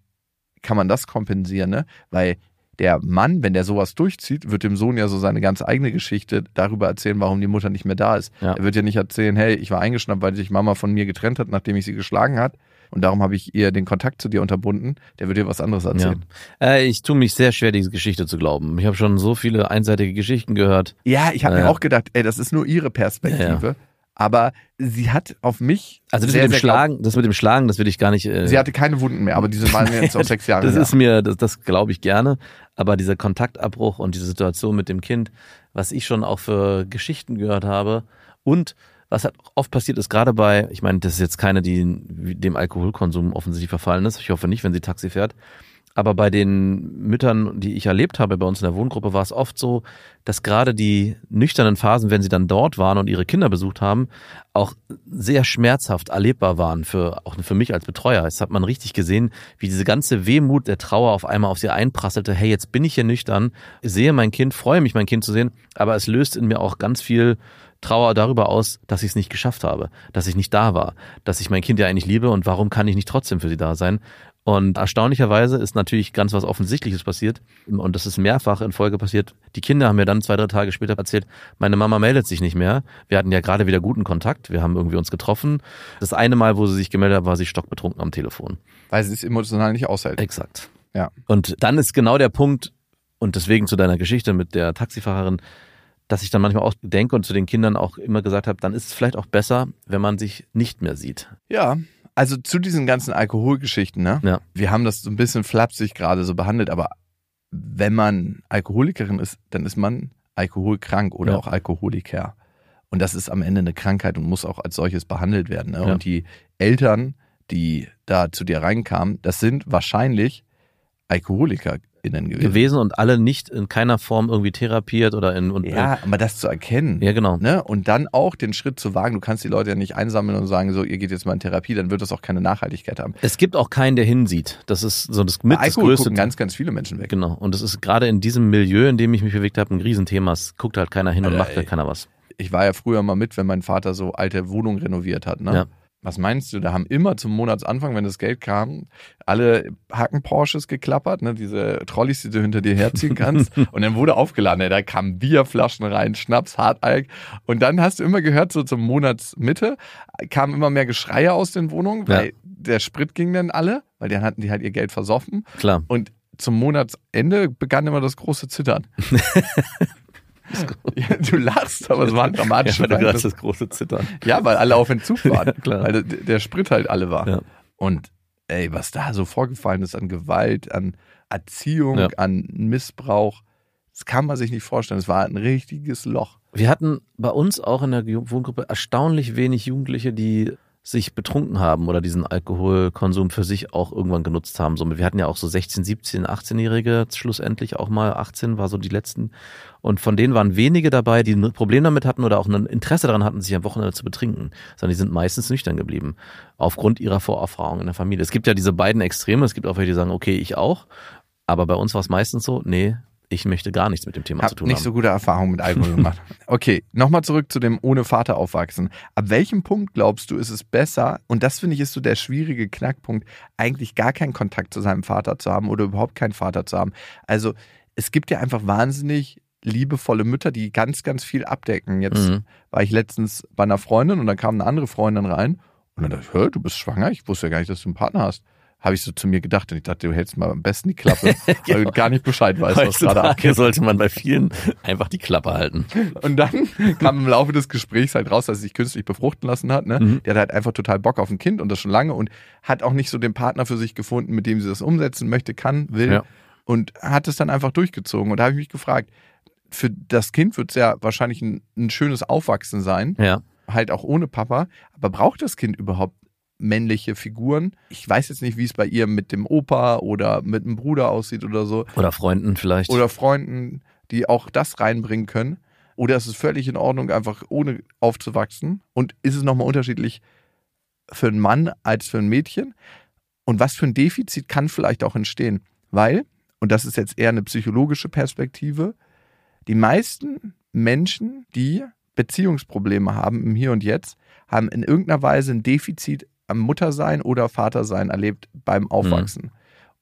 kann man das kompensieren, ne? Weil der Mann, wenn der sowas durchzieht, wird dem Sohn ja so seine ganz eigene Geschichte darüber erzählen, warum die Mutter nicht mehr da ist. Ja. Er wird ja nicht erzählen, hey, ich war eingeschnappt, weil sich Mama von mir getrennt hat, nachdem ich sie geschlagen hat. Und darum habe ich ihr den Kontakt zu dir unterbunden. Der wird dir was anderes erzählen. Ja. Äh, ich tue mich sehr schwer, diese Geschichte zu glauben. Ich habe schon so viele einseitige Geschichten gehört. Ja, ich habe äh, mir auch gedacht, ey, das ist nur ihre Perspektive. Ja, aber sie hat auf mich. Also das sehr, mit dem Schlagen, das mit dem Schlagen, das will ich gar nicht. Äh, sie hatte keine Wunden mehr, aber diese waren jetzt auch sechs Jahre. Das ist mir, das, das glaube ich gerne. Aber dieser Kontaktabbruch und diese Situation mit dem Kind, was ich schon auch für Geschichten gehört habe und was halt oft passiert ist, gerade bei, ich meine, das ist jetzt keine, die dem Alkoholkonsum offensichtlich verfallen ist. Ich hoffe nicht, wenn sie Taxi fährt. Aber bei den Müttern, die ich erlebt habe bei uns in der Wohngruppe, war es oft so, dass gerade die nüchternen Phasen, wenn sie dann dort waren und ihre Kinder besucht haben, auch sehr schmerzhaft erlebbar waren für auch für mich als Betreuer. Es hat man richtig gesehen, wie diese ganze Wehmut der Trauer auf einmal auf sie einprasselte. Hey, jetzt bin ich hier nüchtern, sehe mein Kind, freue mich, mein Kind zu sehen, aber es löst in mir auch ganz viel Trauer darüber aus, dass ich es nicht geschafft habe, dass ich nicht da war, dass ich mein Kind ja eigentlich liebe und warum kann ich nicht trotzdem für sie da sein? Und erstaunlicherweise ist natürlich ganz was Offensichtliches passiert. Und das ist mehrfach in Folge passiert. Die Kinder haben mir dann zwei, drei Tage später erzählt, meine Mama meldet sich nicht mehr. Wir hatten ja gerade wieder guten Kontakt. Wir haben irgendwie uns getroffen. Das eine Mal, wo sie sich gemeldet hat, war sie stockbetrunken am Telefon. Weil sie es emotional nicht aushält. Exakt. Ja. Und dann ist genau der Punkt, und deswegen zu deiner Geschichte mit der Taxifahrerin, dass ich dann manchmal auch denke und zu den Kindern auch immer gesagt habe, dann ist es vielleicht auch besser, wenn man sich nicht mehr sieht. Ja, also zu diesen ganzen Alkoholgeschichten, ne? Ja. Wir haben das so ein bisschen flapsig gerade so behandelt, aber wenn man Alkoholikerin ist, dann ist man alkoholkrank oder Ja. auch Alkoholiker. Und das ist am Ende eine Krankheit und muss auch als solches behandelt werden. Ne? Ja. Und die Eltern, die da zu dir reinkamen, das sind wahrscheinlich AlkoholikerInnen gewesen. Gewesen und alle nicht in keiner Form irgendwie therapiert oder in und Ja, aber das zu erkennen. ja genau. Ne? Und dann auch den Schritt zu wagen, du kannst die Leute ja nicht einsammeln und sagen, so, ihr geht jetzt mal in Therapie, dann wird das auch keine Nachhaltigkeit haben. Es gibt auch keinen, der hinsieht. Das ist so das Bei mit das Alkohol größte. gucken ganz, ganz viele Menschen weg. Genau. Und das ist gerade in diesem Milieu, in dem ich mich bewegt habe, ein Riesenthema. Es guckt halt keiner hin und Alter, macht halt ey. keiner was. Ich war ja früher mal mit, wenn mein Vater so alte Wohnungen renoviert hat. Ne? Ja. Was meinst du? Da haben immer zum Monatsanfang, wenn das Geld kam, alle Hacken Porsches geklappert, ne? diese Trolleys, die du hinter dir herziehen kannst. und dann wurde aufgeladen. ey, Da kamen Bierflaschen rein, Schnaps, Hartalk. Und dann hast du immer gehört, so zum Monatsmitte kamen immer mehr Geschreie aus den Wohnungen, weil Ja. der Sprit ging dann alle, weil dann hatten die halt ihr Geld versoffen. Klar. Und zum Monatsende begann immer das große Zittern. ja, du lachst, aber es war ein dramatisches Ja, weil du Ereignis. gerade das große Zittern. Ja, weil alle auf Entzug waren. Klar. Weil der, der Sprit halt alle war. Ja. Und ey, was da so vorgefallen ist an Gewalt, an Erziehung, Ja. an Missbrauch, das kann man sich nicht vorstellen. Es war ein richtiges Loch. Wir hatten bei uns auch in der Wohngruppe erstaunlich wenig Jugendliche, die sich betrunken haben oder diesen Alkoholkonsum für sich auch irgendwann genutzt haben. Wir hatten ja auch so 16, 17, 18-Jährige schlussendlich auch mal 18 war so die letzten. Und von denen waren wenige dabei, die ein Problem damit hatten oder auch ein Interesse daran hatten, sich am Wochenende zu betrinken, sondern die sind meistens nüchtern geblieben. Aufgrund ihrer Vorerfahrung in der Familie. Es gibt ja diese beiden Extreme. Es gibt auch welche, die sagen, okay, ich auch. Aber bei uns war es meistens so, nee, ich möchte gar nichts mit dem Thema zu Hab tun nicht haben. so gute Erfahrungen mit Alkohol gemacht. Okay, nochmal zurück zu dem ohne Vater aufwachsen. Ab welchem Punkt glaubst du, ist es besser, und das finde ich ist so der schwierige Knackpunkt, eigentlich gar keinen Kontakt zu seinem Vater zu haben oder überhaupt keinen Vater zu haben? Also es gibt ja einfach wahnsinnig liebevolle Mütter, die ganz, ganz viel abdecken. Jetzt Mhm. war ich letztens bei einer Freundin und dann kam eine andere Freundin rein und dann dachte ich, hör, du bist schwanger? Ich wusste ja gar nicht, dass du einen Partner hast. Habe ich so zu mir gedacht und ich dachte, du hältst mal am besten die Klappe, weil du gar nicht Bescheid weißt, was gerade abgeht. Sollte man bei vielen einfach die Klappe halten. Und dann kam im Laufe des Gesprächs halt raus, dass sie sich künstlich befruchten lassen hat. Ne? Mhm. Die hat halt einfach total Bock auf ein Kind und das schon lange und hat auch nicht so den Partner für sich gefunden, mit dem sie das umsetzen möchte, kann, will. Ja. Und hat es dann einfach durchgezogen. Und da habe ich mich gefragt, für das Kind wird es ja wahrscheinlich ein, ein schönes Aufwachsen sein, Ja. halt auch ohne Papa. Aber braucht das Kind überhaupt männliche Figuren? Ich weiß jetzt nicht, wie es bei ihr mit dem Opa oder mit dem Bruder aussieht oder so Oder Freunden vielleicht. oder Freunden, die auch das reinbringen können? Oder ist es völlig in Ordnung, einfach ohne aufzuwachsen? Und ist es nochmal unterschiedlich für einen Mann als für ein Mädchen? Und was für ein Defizit kann vielleicht auch entstehen? Weil, und das ist jetzt eher eine psychologische Perspektive, die meisten Menschen, die Beziehungsprobleme haben im Hier und Jetzt, haben in irgendeiner Weise ein Defizit am Muttersein oder Vatersein erlebt beim Aufwachsen.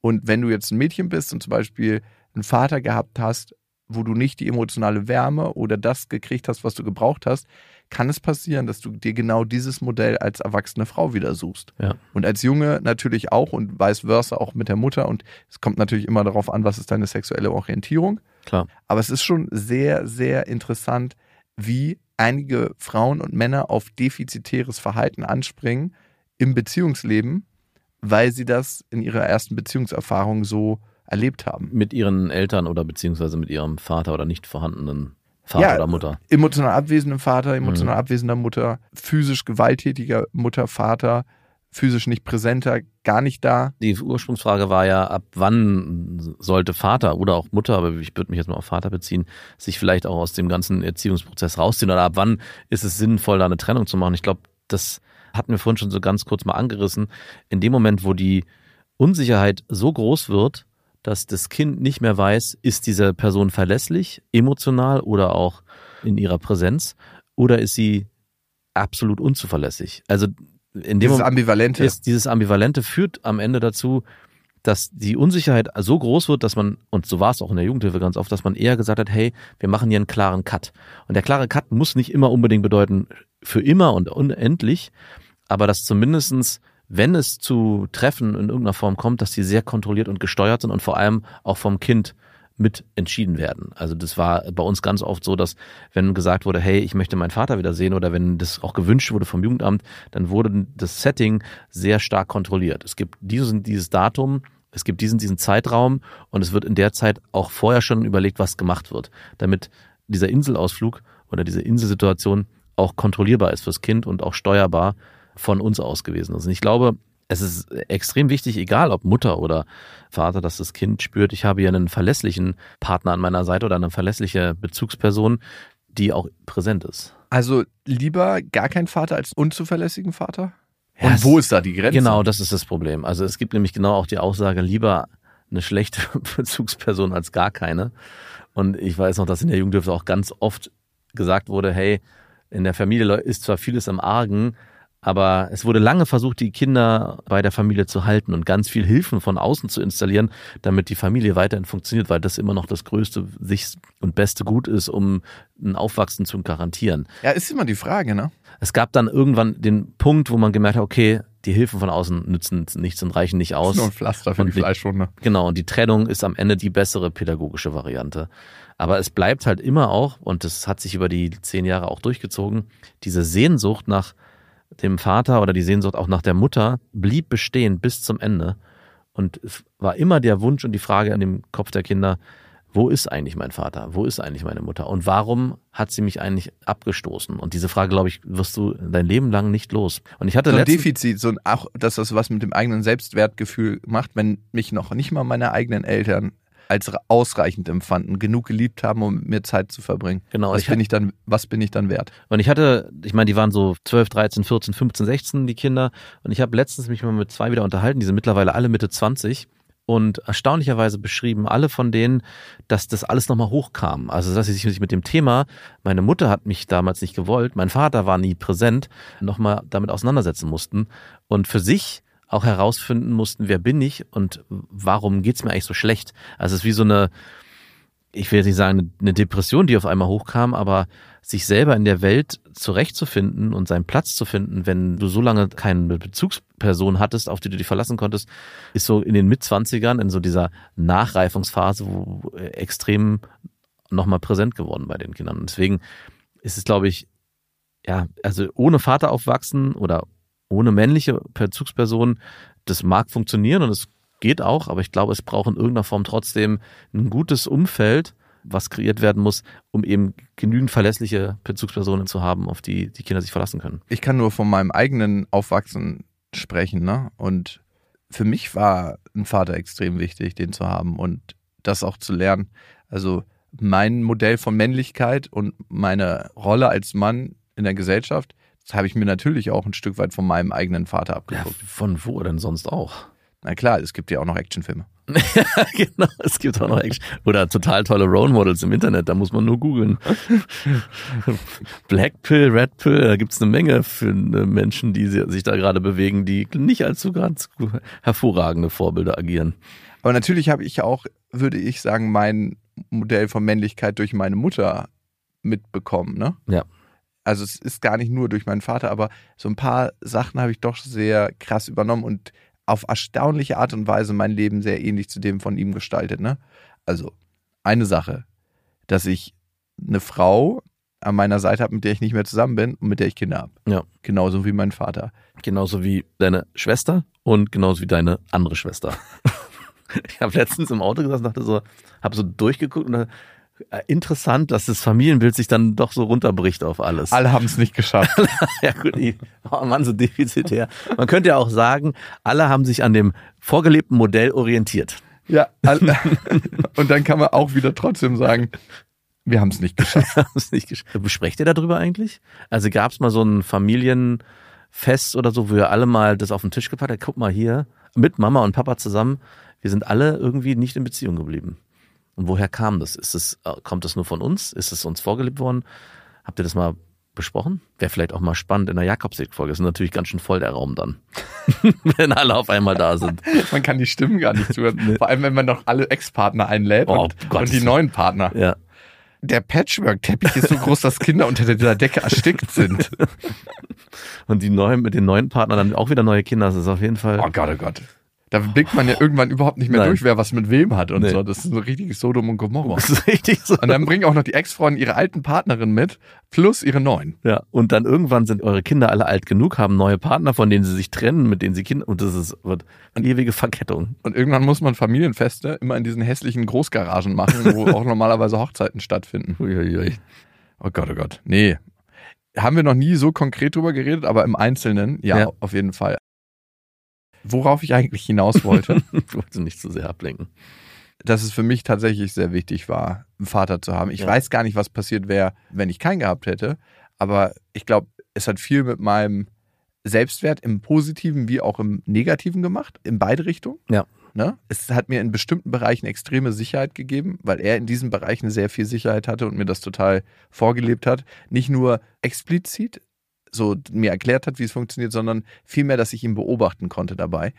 Und wenn du jetzt ein Mädchen bist und zum Beispiel einen Vater gehabt hast, wo du nicht die emotionale Wärme oder das gekriegt hast, was du gebraucht hast, kann es passieren, dass du dir genau dieses Modell als erwachsene Frau wieder suchst. Ja. Und als Junge natürlich auch und vice versa auch mit der Mutter. Und es kommt natürlich immer darauf an, was ist deine sexuelle Orientierung. Klar. Aber es ist schon sehr, sehr interessant, wie einige Frauen und Männer auf defizitäres Verhalten anspringen im Beziehungsleben, weil sie das in ihrer ersten Beziehungserfahrung so erlebt haben. Mit ihren Eltern oder beziehungsweise mit ihrem Vater oder nicht vorhandenen Vater Ja. oder Mutter. Emotional abwesender Vater, Mhm. emotional abwesender Mutter, physisch gewalttätiger Mutter, Vater, physisch nicht präsenter, gar nicht da. Die Ursprungsfrage war ja, ab wann sollte Vater oder auch Mutter, aber ich würde mich jetzt mal auf Vater beziehen, sich vielleicht auch aus dem ganzen Erziehungsprozess rausziehen oder ab wann ist es sinnvoll, da eine Trennung zu machen. Ich glaube, das hatten wir vorhin schon so ganz kurz mal angerissen. In dem Moment, wo die Unsicherheit so groß wird, dass das Kind nicht mehr weiß, ist diese Person verlässlich, emotional oder auch in ihrer Präsenz oder ist sie absolut unzuverlässig. Also in dem Dieses Moment Ambivalente. ist dieses Ambivalente führt am Ende dazu, dass die Unsicherheit so groß wird, dass man, und so war es auch in der Jugendhilfe ganz oft, dass man eher gesagt hat, hey, wir machen hier einen klaren Cut. Und der klare Cut muss nicht immer unbedingt bedeuten, für immer und unendlich, aber dass zumindestens, wenn es zu Treffen in irgendeiner Form kommt, dass die sehr kontrolliert und gesteuert sind und vor allem auch vom Kind mit entschieden werden. Also das war bei uns ganz oft so, dass wenn gesagt wurde, hey, ich möchte meinen Vater wieder sehen oder wenn das auch gewünscht wurde vom Jugendamt, dann wurde das Setting sehr stark kontrolliert. Es gibt dieses und dieses Datum, es gibt diesen, diesen Zeitraum und es wird in der Zeit auch vorher schon überlegt, was gemacht wird, damit dieser Inselausflug oder diese Inselsituation auch kontrollierbar ist fürs Kind und auch steuerbar von uns aus gewesen ist. Und ich glaube, es ist extrem wichtig, egal ob Mutter oder Vater, dass das Kind spürt, ich habe hier einen verlässlichen Partner an meiner Seite oder eine verlässliche Bezugsperson, die auch präsent ist. Also lieber gar kein Vater als unzuverlässigen Vater? Ja, Und wo ist da die Grenze? Genau, das ist das Problem. Also es gibt nämlich genau auch die Aussage, lieber eine schlechte Bezugsperson als gar keine. Und ich weiß noch, dass in der Jugendhilfe auch ganz oft gesagt wurde, hey, in der Familie ist zwar vieles im Argen, aber es wurde lange versucht, die Kinder bei der Familie zu halten und ganz viel Hilfen von außen zu installieren, damit die Familie weiterhin funktioniert, weil das immer noch das größte sich und beste Gut ist, um ein Aufwachsen zu garantieren. Ja, ist immer die Frage, ne? Es gab dann irgendwann den Punkt, wo man gemerkt hat, okay, die Hilfen von außen nützen nichts und reichen nicht aus. Ist nur ein Pflaster für Und die Fleischwunde. Genau, und die Trennung ist am Ende die bessere pädagogische Variante. Aber es bleibt halt immer auch, und das hat sich über die zehn Jahre auch durchgezogen, diese Sehnsucht nach dem Vater oder die Sehnsucht auch nach der Mutter blieb bestehen bis zum Ende. Und es war immer der Wunsch und die Frage an dem Kopf der Kinder, wo ist eigentlich mein Vater? Wo ist eigentlich meine Mutter? Und warum hat sie mich eigentlich abgestoßen? Und diese Frage, glaube ich, wirst du dein Leben lang nicht los. Und ich hatte So ein Defizit, so ein, auch, dass das was mit dem eigenen Selbstwertgefühl macht, wenn mich noch nicht mal meine eigenen Eltern als ausreichend empfanden, genug geliebt haben, um mit mir Zeit zu verbringen. Genau, was ich bin ich dann, was bin ich dann wert? Und ich hatte, ich meine, die waren so 12, 13, 14, 15, 16, die Kinder. Und ich habe letztens mich mal mit zwei wieder unterhalten, die sind mittlerweile alle Mitte 20 und erstaunlicherweise beschrieben alle von denen, dass das alles nochmal hochkam. Also dass sie sich mit dem Thema, meine Mutter hat mich damals nicht gewollt, mein Vater war nie präsent, nochmal damit auseinandersetzen mussten und für sich auch herausfinden mussten, wer bin ich und warum geht's mir eigentlich so schlecht. Also es ist wie so eine, ich will jetzt nicht sagen, eine Depression, die auf einmal hochkam, aber sich selber in der Welt zurechtzufinden und seinen Platz zu finden, wenn du so lange keine Bezugsperson hattest, auf die du dich verlassen konntest, ist so in den Mitzwanzigern, in so dieser Nachreifungsphase, wo äh, extrem nochmal präsent geworden bei den Kindern. Und deswegen ist es, glaube ich, ja, also ohne Vater aufwachsen oder ohne männliche Bezugsperson, das mag funktionieren und es geht auch, aber ich glaube, es braucht in irgendeiner Form trotzdem ein gutes Umfeld, was kreiert werden muss, um eben genügend verlässliche Bezugspersonen zu haben, auf die die Kinder sich verlassen können. Ich kann nur von meinem eigenen Aufwachsen sprechen, ne? Und für mich war ein Vater extrem wichtig, den zu haben und das auch zu lernen. Also mein Modell von Männlichkeit und meine Rolle als Mann in der Gesellschaft, das habe ich mir natürlich auch ein Stück weit von meinem eigenen Vater Ja, abgeguckt. von wo denn sonst auch? Na klar, es gibt ja auch noch Actionfilme. genau, es gibt auch noch Action. Oder total tolle Role Models im Internet, da muss man nur googeln. Black Pill, Red Pill, da gibt's eine Menge für äh, Menschen, die si- sich da gerade bewegen, die nicht allzu ganz hervorragende Vorbilder agieren. Aber natürlich habe ich auch, würde ich sagen, mein Modell von Männlichkeit durch meine Mutter mitbekommen, ne? Ja. Also es ist gar nicht nur durch meinen Vater, aber so ein paar Sachen habe ich doch sehr krass übernommen und auf erstaunliche Art und Weise mein Leben sehr ähnlich zu dem von ihm gestaltet, ne? Also eine Sache, dass ich eine Frau an meiner Seite habe, mit der ich nicht mehr zusammen bin und mit der ich Kinder habe. Ja. Genauso wie mein Vater. Genauso wie deine Schwester und genauso wie deine andere Schwester. Ich habe letztens im Auto gesessen und dachte so, habe so durchgeguckt und da, Äh, Interessant, dass das Familienbild sich dann doch so runterbricht auf alles. Alle haben es nicht geschafft. ja gut, die- oh Mann, so defizitär. Man könnte ja auch sagen, alle haben sich an dem vorgelebten Modell orientiert. ja, alle. und dann kann man auch wieder trotzdem sagen, wir haben es nicht geschafft. Nicht Besprecht ihr darüber eigentlich? Also gab es mal so ein Familienfest oder so, wo ihr alle mal das auf den Tisch gepackt habt? Guck mal hier, mit Mama und Papa zusammen, wir sind alle irgendwie nicht in Beziehung geblieben. Und woher kam das? Ist es, äh, kommt das nur von uns? Ist es uns vorgelebt worden? Habt ihr das mal besprochen? Wäre vielleicht auch mal spannend in der Jakobsweg-Folge. Ist natürlich ganz schön voll der Raum dann. wenn alle auf einmal da sind. Man kann die Stimmen gar nicht zuhören. Vor allem, wenn man noch alle Ex-Partner einlädt Oh, und, Gott. und die neuen Partner. Ja. Der Patchwork-Teppich ist so groß, dass Kinder unter dieser Decke erstickt sind. Und die neuen, mit den neuen Partnern dann auch wieder neue Kinder. Das ist auf jeden Fall. Oh Gott, oh Gott. Da blickt man ja irgendwann überhaupt nicht mehr Nein. durch, wer was mit wem hat und Nee. so. Das ist so richtiges Sodom und Gomorra. Das ist richtig so. Und dann bringen auch noch die Ex-Freunde ihre alten Partnerin mit, plus ihre neuen. Ja, und dann irgendwann sind eure Kinder alle alt genug, haben neue Partner, von denen sie sich trennen, mit denen sie Kinder, und das ist, wird eine ewige Verkettung. Und irgendwann muss man Familienfeste immer in diesen hässlichen Großgaragen machen, wo auch normalerweise Hochzeiten stattfinden. Uiuiui. Oh Gott, oh Gott. Nee. Haben wir noch nie so konkret drüber geredet, aber im Einzelnen, ja, Ja. auf jeden Fall. Worauf ich eigentlich hinaus wollte, Ich wollte nicht zu sehr ablenken. dass es für mich tatsächlich sehr wichtig war, einen Vater zu haben. Ich Ja. weiß gar nicht, was passiert wäre, wenn ich keinen gehabt hätte, aber ich glaube, es hat viel mit meinem Selbstwert im Positiven wie auch im Negativen gemacht, in beide Richtungen. Ja. Ne? Es hat mir in bestimmten Bereichen extreme Sicherheit gegeben, weil er in diesen Bereichen sehr viel Sicherheit hatte und mir das total vorgelebt hat. Nicht nur explizit so mir erklärt hat, wie es funktioniert, sondern vielmehr, dass ich ihn beobachten konnte dabei.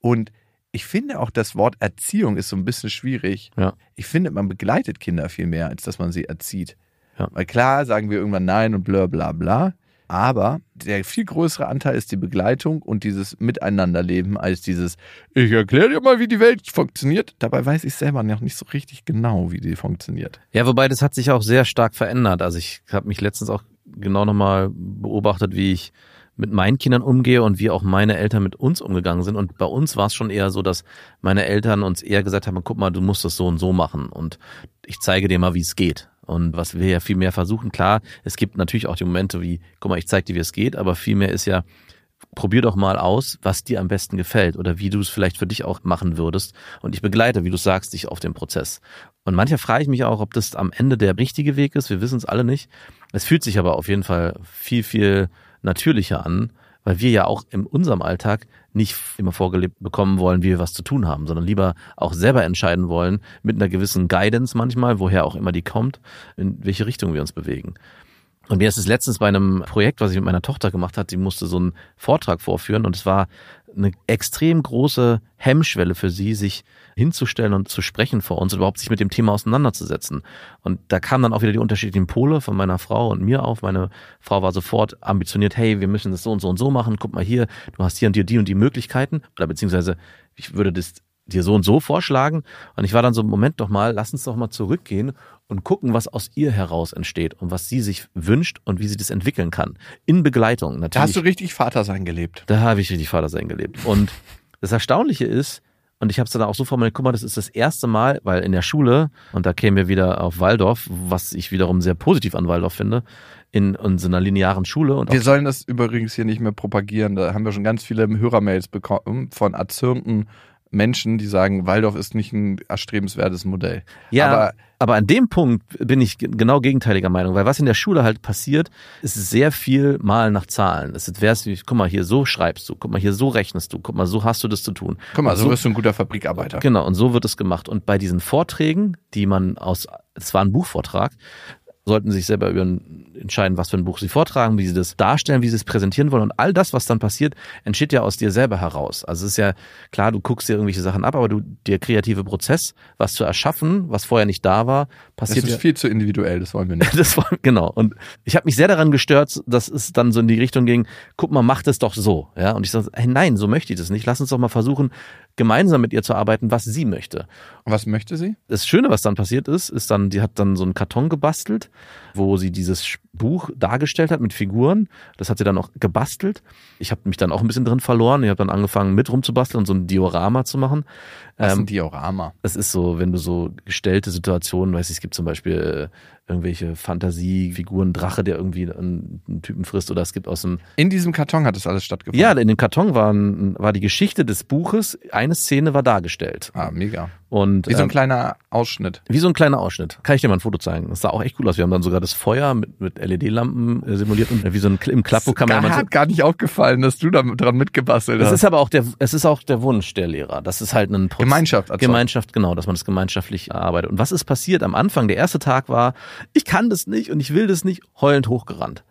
Und ich finde auch, das Wort Erziehung ist so ein bisschen schwierig. Ja. Ich finde, man begleitet Kinder viel mehr, als dass man sie erzieht. Ja. Weil klar sagen wir irgendwann Nein und bla bla bla. Aber der viel größere Anteil ist die Begleitung und dieses Miteinanderleben als dieses, ich erkläre dir mal, wie die Welt funktioniert. Dabei weiß ich selber noch nicht so richtig genau, wie die funktioniert. Ja, wobei das hat sich auch sehr stark verändert. Also ich habe mich letztens auch genau nochmal beobachtet, wie ich mit meinen Kindern umgehe und wie auch meine Eltern mit uns umgegangen sind. Und bei uns war es schon eher so, dass meine Eltern uns eher gesagt haben, guck mal, du musst das so und so machen und ich zeige dir mal, wie es geht. Und was wir ja viel mehr versuchen, klar, es gibt natürlich auch die Momente wie, guck mal, ich zeige dir, wie es geht, aber viel mehr ist ja, probier doch mal aus, was dir am besten gefällt oder wie du es vielleicht für dich auch machen würdest. Und ich begleite, wie du sagst, dich auf dem Prozess. Und manchmal frage ich mich auch, ob das am Ende der richtige Weg ist. Wir wissen es alle nicht. Es fühlt sich aber auf jeden Fall viel, viel natürlicher an, weil wir ja auch in unserem Alltag nicht immer vorgelebt bekommen wollen, wie wir was zu tun haben, sondern lieber auch selber entscheiden wollen, mit einer gewissen Guidance manchmal, woher auch immer die kommt, in welche Richtung wir uns bewegen. Und mir ist es letztens bei einem Projekt, was ich mit meiner Tochter gemacht hat, die musste so einen Vortrag vorführen und es war eine extrem große Hemmschwelle für sie, sich hinzustellen und zu sprechen vor uns, überhaupt sich mit dem Thema auseinanderzusetzen. Und da kamen dann auch wieder die unterschiedlichen Pole von meiner Frau und mir auf. Meine Frau war sofort ambitioniert, hey, wir müssen das so und so und so machen. Guck mal hier, du hast hier und hier die und die Möglichkeiten. Oder beziehungsweise ich würde das dir so und so vorschlagen. Und ich war dann so, Moment doch mal, lass uns doch mal zurückgehen und gucken, was aus ihr heraus entsteht und was sie sich wünscht und wie sie das entwickeln kann. In Begleitung natürlich. Da hast du richtig Vatersein gelebt. Da habe ich richtig Vatersein gelebt. Und das Erstaunliche ist, und ich habe es dann auch so formuliert, guck mal, das ist das erste Mal, weil in der Schule, und da kämen wir wieder auf Waldorf, was ich wiederum sehr positiv an Waldorf finde, in, in so einer linearen Schule. Und Wir sollen das übrigens hier nicht mehr propagieren. Da haben wir schon ganz viele Hörermails bekommen von erzürnten Menschen, die sagen, Waldorf ist nicht ein erstrebenswertes Modell. ja, aber- aber, an dem Punkt bin ich ge- genau gegenteiliger Meinung, weil was in der Schule halt passiert, ist sehr viel mal nach Zahlen. Es wäre wie, guck mal, hier so schreibst du, guck mal, hier so rechnest du, guck mal, so hast du das zu tun. Guck mal, Und so wirst du ein guter Fabrikarbeiter. Genau, und so wird es gemacht. Und bei diesen Vorträgen, die man aus, es war ein Buchvortrag, sollten sich selber über entscheiden, was für ein Buch sie vortragen, wie sie das darstellen, wie sie es präsentieren wollen. Und all das, was dann passiert, entsteht ja aus dir selber heraus. Also es ist ja klar, du guckst dir irgendwelche Sachen ab, aber du, der kreative Prozess, was zu erschaffen, was vorher nicht da war, Das passiert ist ja. viel zu individuell, das wollen wir nicht. Das war, genau. Und ich habe mich sehr daran gestört, dass es dann so in die Richtung ging, guck mal, mach das doch so. Ja, und ich sage, hey, nein, so möchte ich das nicht. Lass uns doch mal versuchen, gemeinsam mit ihr zu arbeiten, was sie möchte. Was möchte sie? Das Schöne, was dann passiert ist, ist dann, die hat dann so einen Karton gebastelt, wo sie dieses Buch dargestellt hat mit Figuren. Das hat sie dann auch gebastelt. Ich habe mich dann auch ein bisschen drin verloren. Ich habe dann angefangen mit rumzubasteln und so ein Diorama zu machen. Das ist Ähm, ein Diorama. Es ist so, wenn du so gestellte Situationen, weißt du, es gibt zum Beispiel äh, irgendwelche Fantasiefiguren, Drache, der irgendwie einen, einen Typen frisst, oder es gibt aus dem In diesem Karton hat das alles stattgefunden. Ja, in dem Karton war, ein, war die Geschichte des Buches, eine Szene war dargestellt. Ah, mega. Und Wie so ein ähm, kleiner Ausschnitt. wie so ein kleiner Ausschnitt. Kann ich dir mal ein Foto zeigen? Das sah auch echt cool aus. Wir haben dann sogar das Feuer mit, mit LED-Lampen äh, simuliert und äh, wie so ein im Klappo kann man mal hat gar nicht aufgefallen, dass du da dran mitgebastelt das hast. ist aber auch der, es ist auch der Wunsch der Lehrer. Das ist halt ein Proz- Gemeinschaft. erzeugt. Gemeinschaft, genau, dass man das gemeinschaftlich erarbeitet. Und was ist passiert? Am Anfang, der erste Tag war, ich kann das nicht und ich will das nicht, heulend hochgerannt.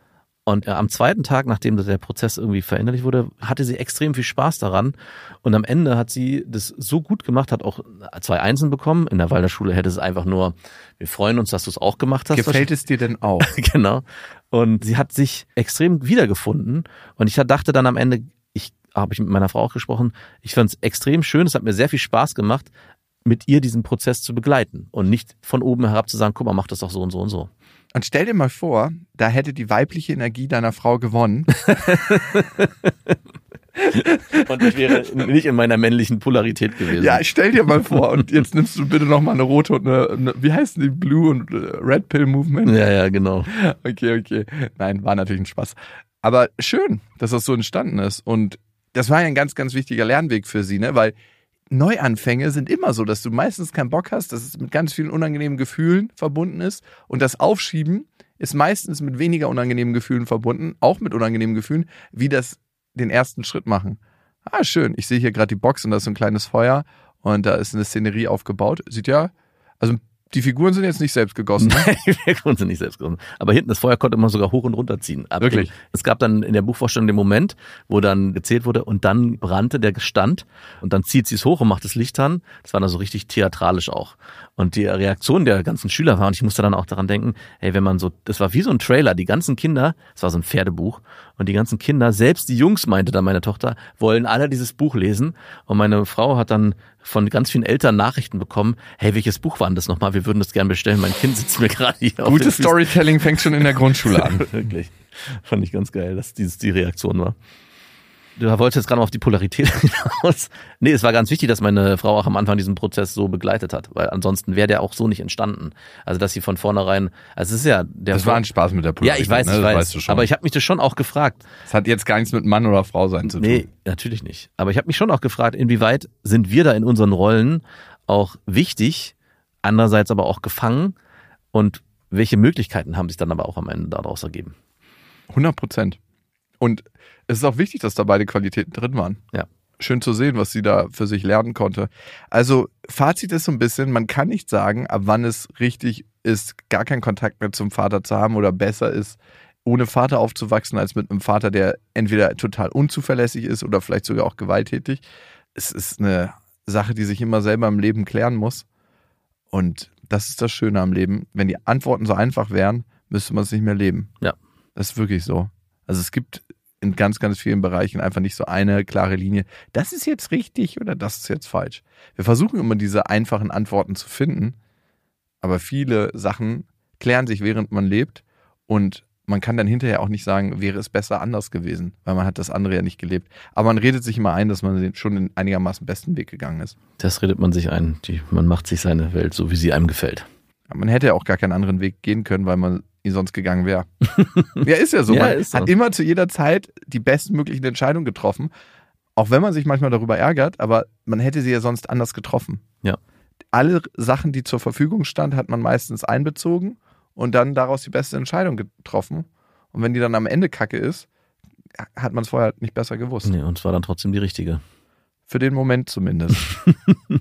Und äh, am zweiten Tag, nachdem der Prozess irgendwie verinnerlicht wurde, hatte sie extrem viel Spaß daran. Und am Ende hat sie das so gut gemacht, hat auch zwei Einsen bekommen. In der Waldorfschule hätte es einfach nur, wir freuen uns, dass du es auch gemacht hast. Gefällt es dir denn auch? genau. Und sie hat sich extrem wiedergefunden. Und ich dachte dann am Ende, ich habe ich mit meiner Frau auch gesprochen, ich fand es extrem schön, es hat mir sehr viel Spaß gemacht, mit ihr diesen Prozess zu begleiten und nicht von oben herab zu sagen, guck mal, mach das doch so und so und so. Und stell dir mal vor, da hätte die weibliche Energie deiner Frau gewonnen. Und ich wäre nicht in meiner männlichen Polarität gewesen. Ja, stell dir mal vor. Und jetzt nimmst du bitte noch mal eine rote und eine, eine wie heißen die? Blue und äh, Red Pill Movement. ja, ja, genau. Okay, okay. Nein, war natürlich ein Spaß. Aber schön, dass das so entstanden ist. Und das war ja ein ganz, ganz wichtiger Lernweg für sie, ne? Weil Neuanfänge sind immer so, dass du meistens keinen Bock hast, dass es mit ganz vielen unangenehmen Gefühlen verbunden ist. Und das Aufschieben ist meistens mit weniger unangenehmen Gefühlen verbunden, auch mit unangenehmen Gefühlen, wie das den ersten Schritt machen. Ah, schön. Ich sehe hier gerade die Box und da ist so ein kleines Feuer und da ist eine Szenerie aufgebaut. Sieht ja, also die Figuren sind jetzt nicht selbst gegossen. Ne? Wir konnten sie nicht selbst gründen. Aber hinten das Feuer konnte man sogar hoch und runter ziehen. Ab- Wirklich? Es gab dann in der Buchvorstellung den Moment, wo dann gezählt wurde und dann brannte der Stand und dann zieht sie es hoch und macht das Licht an. Das war dann so richtig theatralisch auch. Und die Reaktion der ganzen Schüler war, und ich musste dann auch daran denken, hey, wenn man so, das war wie so ein Trailer, die ganzen Kinder, das war so ein Pferdebuch, und die ganzen Kinder, selbst die Jungs, meinte dann meine Tochter, wollen alle dieses Buch lesen. Und meine Frau hat dann von ganz vielen Eltern Nachrichten bekommen, hey, welches Buch war denn das nochmal? Wir würden das gerne bestellen. Mein Kind sitzt mir gerade hier Gutes. Storytelling fängt schon in der Grundschule an. Wirklich. Fand ich ganz geil, dass dieses die Reaktion war. Du wolltest jetzt gerade noch auf die Polarität hinaus. Nee, es war ganz wichtig, dass meine Frau auch am Anfang diesen Prozess so begleitet hat, weil ansonsten wäre der auch so nicht entstanden. Also, dass sie von vornherein, also es ist ja der Das war ein Spaß mit der Ja, Polarität. ich weiß, ne? ich weiß. weißt du schon. Aber ich habe mich das schon auch gefragt. Es hat jetzt gar nichts mit Mann oder Frau sein zu tun. Nee, natürlich nicht. Aber ich habe mich schon auch gefragt, inwieweit sind wir da in unseren Rollen auch wichtig, andererseits aber auch gefangen und welche Möglichkeiten haben sich dann aber auch am Ende daraus ergeben? 100 Prozent. Und es ist auch wichtig, dass da beide Qualitäten drin waren. Ja. Schön zu sehen, was sie da für sich lernen konnte. Also Fazit ist so ein bisschen, man kann nicht sagen, ab wann es richtig ist, gar keinen Kontakt mehr zum Vater zu haben oder besser ist, ohne Vater aufzuwachsen, als mit einem Vater, der entweder total unzuverlässig ist oder vielleicht sogar auch gewalttätig. Es ist eine Sache, die sich immer selber im Leben klären muss. Und das ist das Schöne am Leben. Wenn die Antworten so einfach wären, müsste man es nicht mehr leben. Ja. Das ist wirklich so. Also es gibt in ganz, ganz vielen Bereichen einfach nicht so eine klare Linie. Das ist jetzt richtig oder das ist jetzt falsch. Wir versuchen immer diese einfachen Antworten zu finden, aber viele Sachen klären sich, während man lebt und man kann dann hinterher auch nicht sagen, wäre es besser anders gewesen, weil man hat das andere ja nicht gelebt. Aber man redet sich immer ein, dass man schon den einigermaßen besten Weg gegangen ist. Das redet man sich ein. Die, man macht sich seine Welt so, wie sie einem gefällt. Man hätte ja auch gar keinen anderen Weg gehen können, weil man ihn sonst gegangen wäre. ja, ist ja so. Ja, man ist so. hat immer zu jeder Zeit die bestmöglichen Entscheidungen getroffen. Auch wenn man sich manchmal darüber ärgert, aber man hätte sie ja sonst anders getroffen. Ja. Alle Sachen, die zur Verfügung stand, hat man meistens einbezogen und dann daraus die beste Entscheidung getroffen. Und wenn die dann am Ende kacke ist, hat man es vorher nicht besser gewusst. Nee, und es war dann trotzdem die richtige. Für den Moment zumindest.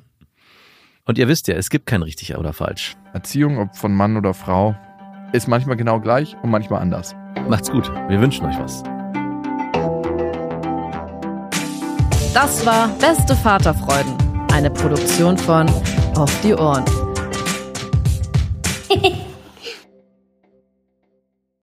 Und ihr wisst ja, es gibt kein richtig oder falsch. Erziehung, ob von Mann oder Frau, ist manchmal genau gleich und manchmal anders. Macht's gut. Wir wünschen euch was. Das war Beste Vaterfreuden, eine Produktion von Auf die Ohren.